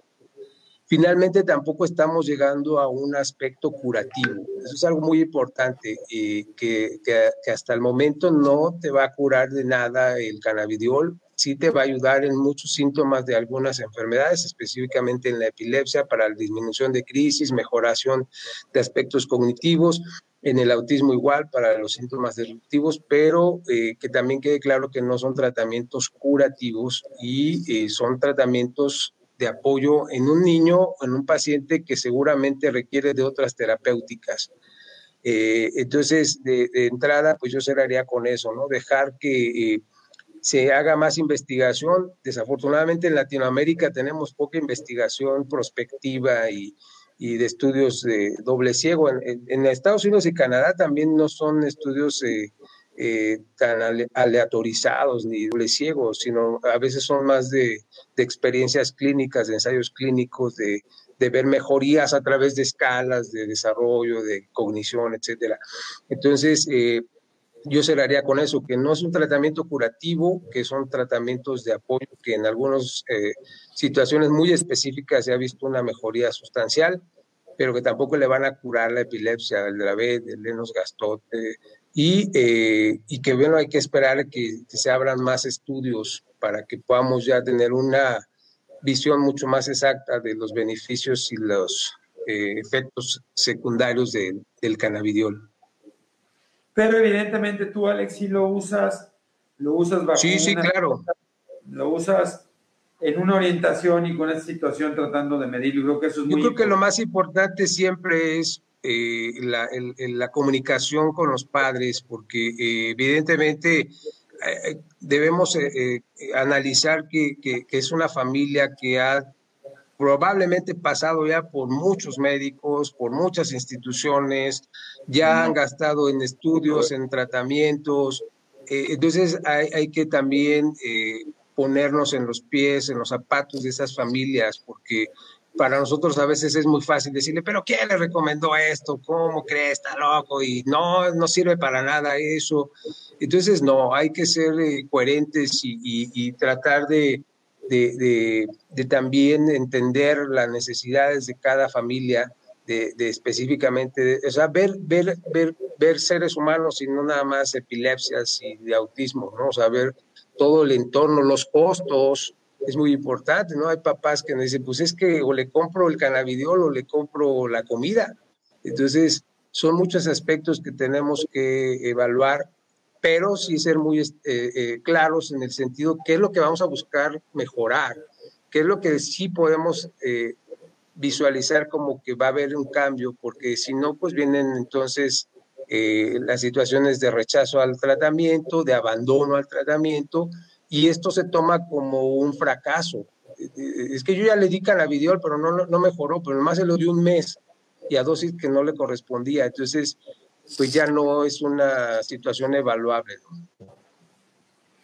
Finalmente, tampoco estamos llegando a un aspecto curativo. Eso es algo muy importante y que, que hasta el momento no te va a curar de nada el cannabidiol sí te va a ayudar en muchos síntomas de algunas enfermedades, específicamente en la epilepsia, para la disminución de crisis, mejoración de aspectos cognitivos, en el autismo igual para los síntomas disruptivos, pero eh, que también quede claro que no son tratamientos curativos y eh, son tratamientos de apoyo en un niño, en un paciente que seguramente requiere de otras terapéuticas. Eh, entonces, de, de, entrada, pues yo cerraría con eso, ¿no? Dejar que se haga más investigación. Desafortunadamente en Latinoamérica tenemos poca investigación prospectiva y, de estudios de doble ciego. En, Estados Unidos y Canadá también no son estudios eh, eh, tan aleatorizados ni doble ciegos, sino a veces son más de, experiencias clínicas, de ensayos clínicos, de, de, ver mejorías a través de escalas de desarrollo, de cognición, etcétera. Entonces, eh, yo cerraría con eso, que no es un tratamiento curativo, que son tratamientos de apoyo, que en algunas eh, situaciones muy específicas se ha visto una mejoría sustancial, pero que tampoco le van a curar la epilepsia, el Dravet, el Lenos Gastote, y, eh, y que bueno, hay que esperar que, se abran más estudios para que podamos ya tener una visión mucho más exacta de los beneficios y los eh, efectos secundarios del cannabidiol. Pero evidentemente tú, Alex, si lo usas, lo usas bajo Sí, sí, claro. lo usas en una orientación y con esa situación tratando de medirlo. Creo que eso es Yo muy creo que lo más importante siempre es eh, la, el, la, comunicación con los padres, porque eh, evidentemente eh, debemos eh, eh, analizar que, que, que, es una familia que ha probablemente pasado ya por muchos médicos, por muchas instituciones, ya han gastado en estudios, en tratamientos. entonces hay, hay, que también ponernos en los pies, en los zapatos de esas familias, porque para nosotros a veces es muy fácil decirle, pero ¿quién le recomendó esto? ¿Cómo cree? Está loco y no, no sirve para nada eso. Entonces, no, hay que ser eh, coherentes y, y, y, tratar de, de, también entender las necesidades de cada familia, de, específicamente, o sea, ver, ver, ver, ver seres humanos y no nada más epilepsias y de autismo, ¿no? O todo el entorno, los costos, es muy importante, ¿no? Hay papás que me dicen, pues es que o le compro el cannabidiol o le compro la comida. Entonces, son muchos aspectos que tenemos que evaluar, pero sí ser muy eh, eh, claros en el sentido qué es lo que vamos a buscar mejorar, qué es lo que sí podemos eh, visualizar como que va a haber un cambio, porque si no, pues vienen entonces eh, las situaciones de rechazo al tratamiento, de abandono al tratamiento, y esto se toma como un fracaso. Es que yo ya le di cannabidiol, pero no, no mejoró, pero nomás se lo dio un mes y a dosis que no le correspondía. Entonces, pues ya no es una situación evaluable. ¿no?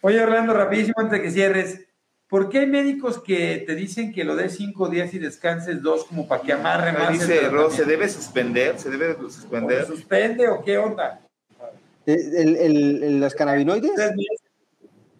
Oye, Orlando, rapidísimo antes de que cierres, ¿por qué hay médicos que te dicen que lo des cinco días y descanses dos como para que amarre más? Dice Ro, ¿se debe suspender? ¿Se debe suspender? ¿O ¿Suspende o qué onda? ¿El, el, el, los cannabinoides?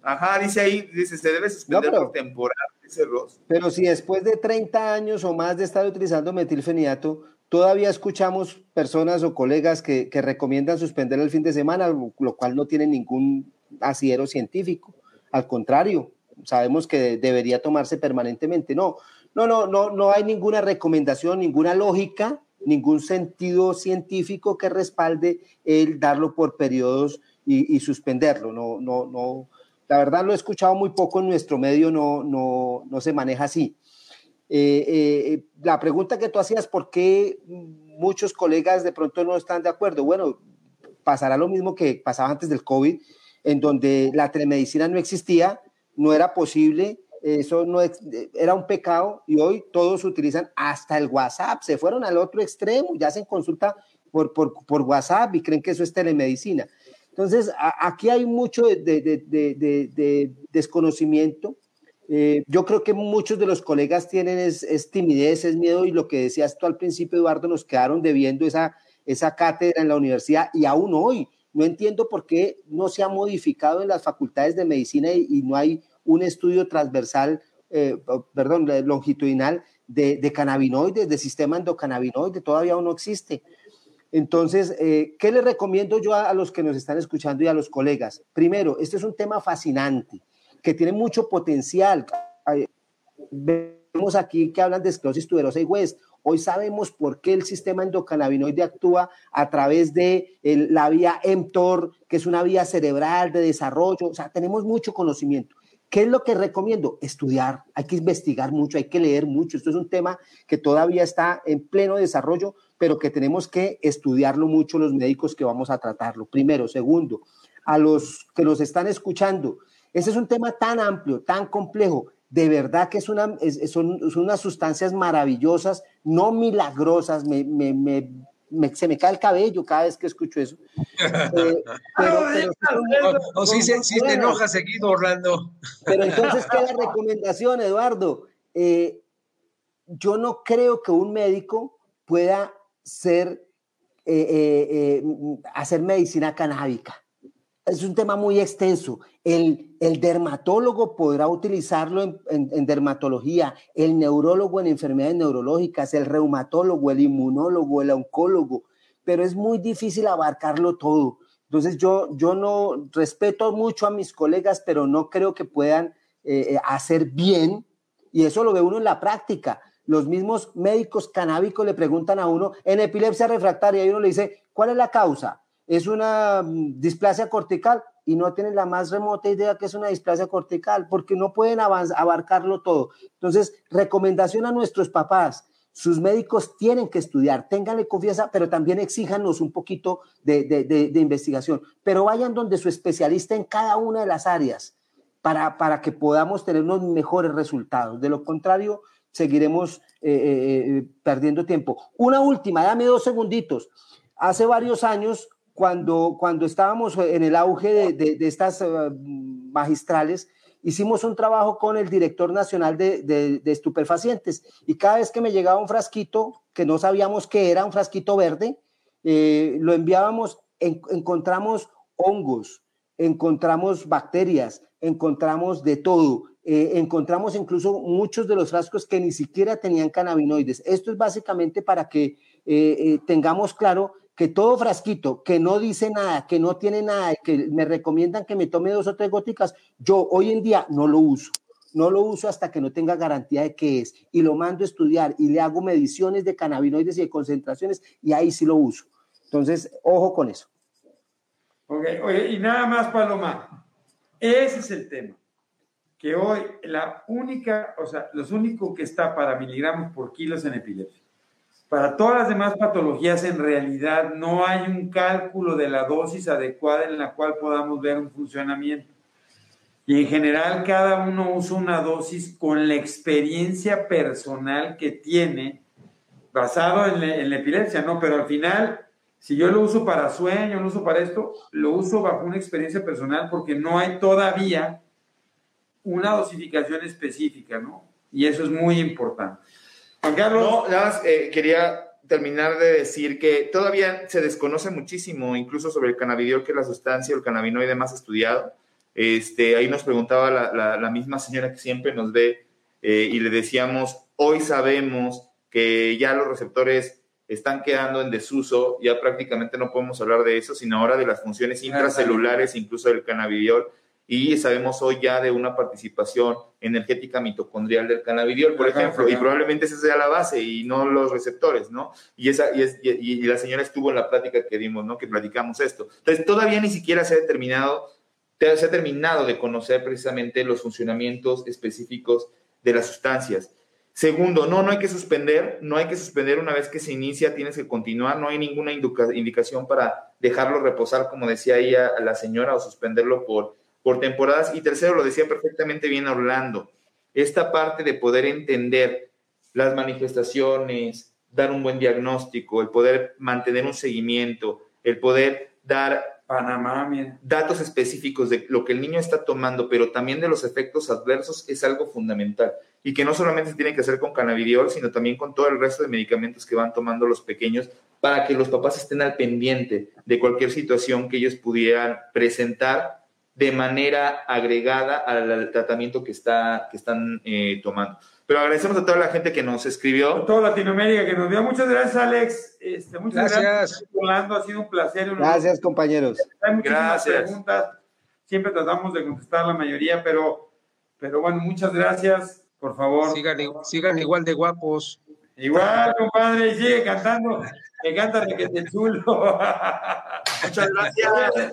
Ajá, dice ahí, dice, se debe suspender no, pero, por temporada, dice Ross. Pero si después de 30 años o más de estar utilizando metilfenidato, todavía escuchamos personas o colegas que, que recomiendan suspender el fin de semana, lo cual no tiene ningún asidero científico. Al contrario, sabemos que debería tomarse permanentemente. No, no, no, no, no hay ninguna recomendación, ninguna lógica, ningún sentido científico que respalde el darlo por periodos y, y suspenderlo. No, no, no la verdad lo he escuchado muy poco en nuestro medio, no, no, no se maneja así. Eh, eh, la pregunta que tú hacías, ¿por qué muchos colegas de pronto no están de acuerdo? Bueno, pasará lo mismo que pasaba antes del COVID, en donde la telemedicina no existía, no era posible, eso no era un pecado y hoy todos utilizan hasta el WhatsApp, se fueron al otro extremo, ya hacen consulta por, por, por WhatsApp y creen que eso es telemedicina. Entonces, a, aquí hay mucho de, de, de, de desconocimiento. Eh, yo creo que muchos de los colegas tienen es, es, timidez, es miedo y lo que decías tú al principio, Eduardo, nos quedaron debiendo esa, esa cátedra en la universidad y aún hoy no entiendo por qué no se ha modificado en las facultades de medicina y, no hay un estudio transversal, eh, perdón, longitudinal de, de cannabinoides, de sistema endocannabinoide, todavía aún no existe. Entonces, eh, ¿qué les recomiendo yo a, a, los que nos están escuchando y a los colegas? Primero, este es un tema fascinante, que tiene mucho potencial. Vemos aquí que hablan de esclerosis tuberosa y West. Hoy sabemos por qué el sistema endocannabinoide actúa a través de la vía mTOR, que es una vía cerebral de desarrollo. O sea, tenemos mucho conocimiento. ¿Qué es lo que recomiendo? Estudiar, hay que investigar mucho, hay que leer mucho. Esto es un tema que todavía está en pleno desarrollo, pero que tenemos que estudiarlo mucho los médicos que vamos a tratarlo. Primero. Segundo, a los que nos están escuchando, ese es un tema tan amplio, tan complejo. De verdad que es una, es, son, son, unas sustancias maravillosas, no milagrosas. Me, me, me, me, se me cae el cabello cada vez que escucho eso. Eh, pero, pero, o, o si, se, si te enoja seguido, Orlando. Pero entonces, ¿qué es la recomendación, Eduardo? Eh, yo no creo que un médico pueda ser, eh, eh, hacer medicina canábica. Es un tema muy extenso. El, dermatólogo podrá utilizarlo en, dermatología, el neurólogo en enfermedades neurológicas, el reumatólogo, el inmunólogo, el oncólogo, pero es muy difícil abarcarlo todo. Entonces yo, yo no respeto mucho a mis colegas, pero no creo que puedan eh, hacer bien, y eso lo ve uno en la práctica los mismos médicos canábicos le preguntan a uno en epilepsia refractaria y uno le dice, ¿cuál es la causa? ¿Es una displasia cortical? y no tienen la más remota idea que es una displasia cortical, porque no pueden abarcarlo todo. Entonces, recomendación a nuestros papás, sus médicos tienen que estudiar, ténganle confianza, pero también exíjanos un poquito de, de, investigación, pero vayan donde su especialista en cada una de las áreas para, para que podamos tener unos mejores resultados. De lo contrario, seguiremos eh, eh, eh, perdiendo tiempo. Una última, dame dos segunditos. Hace varios años, cuando, cuando estábamos en el auge de, de estas magistrales, hicimos un trabajo con el director nacional de, de, estupefacientes y cada vez que me llegaba un frasquito que no sabíamos qué era, un frasquito verde, lo enviábamos, encontramos hongos, encontramos bacterias, encontramos de todo. Eh, encontramos incluso muchos de los frascos que ni siquiera tenían cannabinoides. Esto es básicamente para que eh, eh, tengamos claro que todo frasquito que no dice nada, que no tiene nada, que me recomiendan que me tome dos o tres goticas, yo hoy en día no lo uso. No lo uso hasta que no tenga garantía de qué es. Y lo mando a estudiar y le hago mediciones de cannabinoides y de concentraciones y ahí sí lo uso. Entonces, ojo con eso. Ok, oye, y nada más, Paloma. Ese es el tema que hoy la única, o sea, los únicos que está para miligramos por kilos en epilepsia. Para todas las demás patologías, en realidad no hay un cálculo de la dosis adecuada en la cual podamos ver un funcionamiento. Y en general, cada uno usa una dosis con la experiencia personal que tiene, basado en, la epilepsia, ¿no? Pero al final, si yo lo uso para sueño, lo uso para esto, lo uso bajo una experiencia personal porque no hay todavía una dosificación específica, ¿no? Y eso es muy importante. Juan Carlos. No, nada más eh, quería terminar de decir que todavía se desconoce muchísimo, incluso sobre el cannabidiol, que es la sustancia, el cannabinoide más estudiado. Este, ahí nos preguntaba la, misma señora que siempre nos ve eh, y le decíamos, hoy sabemos que ya los receptores están quedando en desuso, ya prácticamente no podemos hablar de eso, sino ahora de las funciones intracelulares, incluso del cannabidiol, y sabemos hoy ya de una participación energética mitocondrial del cannabidiol, por ejemplo, y probablemente esa sea la base y no los receptores, ¿no? Y, esa, y, es, y, la señora estuvo en la plática que dimos, ¿no? Que platicamos esto. Entonces, todavía ni siquiera se ha determinado, se ha terminado de conocer precisamente los funcionamientos específicos de las sustancias. Segundo, no, no hay que suspender, no hay que suspender una vez que se inicia, tienes que continuar, no hay ninguna indicación para dejarlo reposar, como decía ella la señora, o suspenderlo por por temporadas. Y tercero, lo decía perfectamente bien Orlando, esta parte de poder entender las manifestaciones, dar un buen diagnóstico, el poder mantener un seguimiento, el poder dar Panamá, datos específicos de lo que el niño está tomando, pero también de los efectos adversos es algo fundamental y que no solamente se tiene que hacer con cannabidiol, sino también con todo el resto de medicamentos que van tomando los pequeños para que los papás estén al pendiente de cualquier situación que ellos pudieran presentar de manera agregada al tratamiento que, está, que están eh, tomando. Pero agradecemos a toda la gente que nos escribió. A toda Latinoamérica que nos dio. Muchas gracias, Alex. Este, muchas gracias. Orlando, ha sido un placer. Gracias, compañeros. Hay muchísimas preguntas. Siempre tratamos de contestar la mayoría, pero, pero bueno, muchas gracias. Por favor. Sigan, sigan igual de guapos. Igual, compadre, y sigue cantando. Me encanta de que te chulo. Muchas gracias.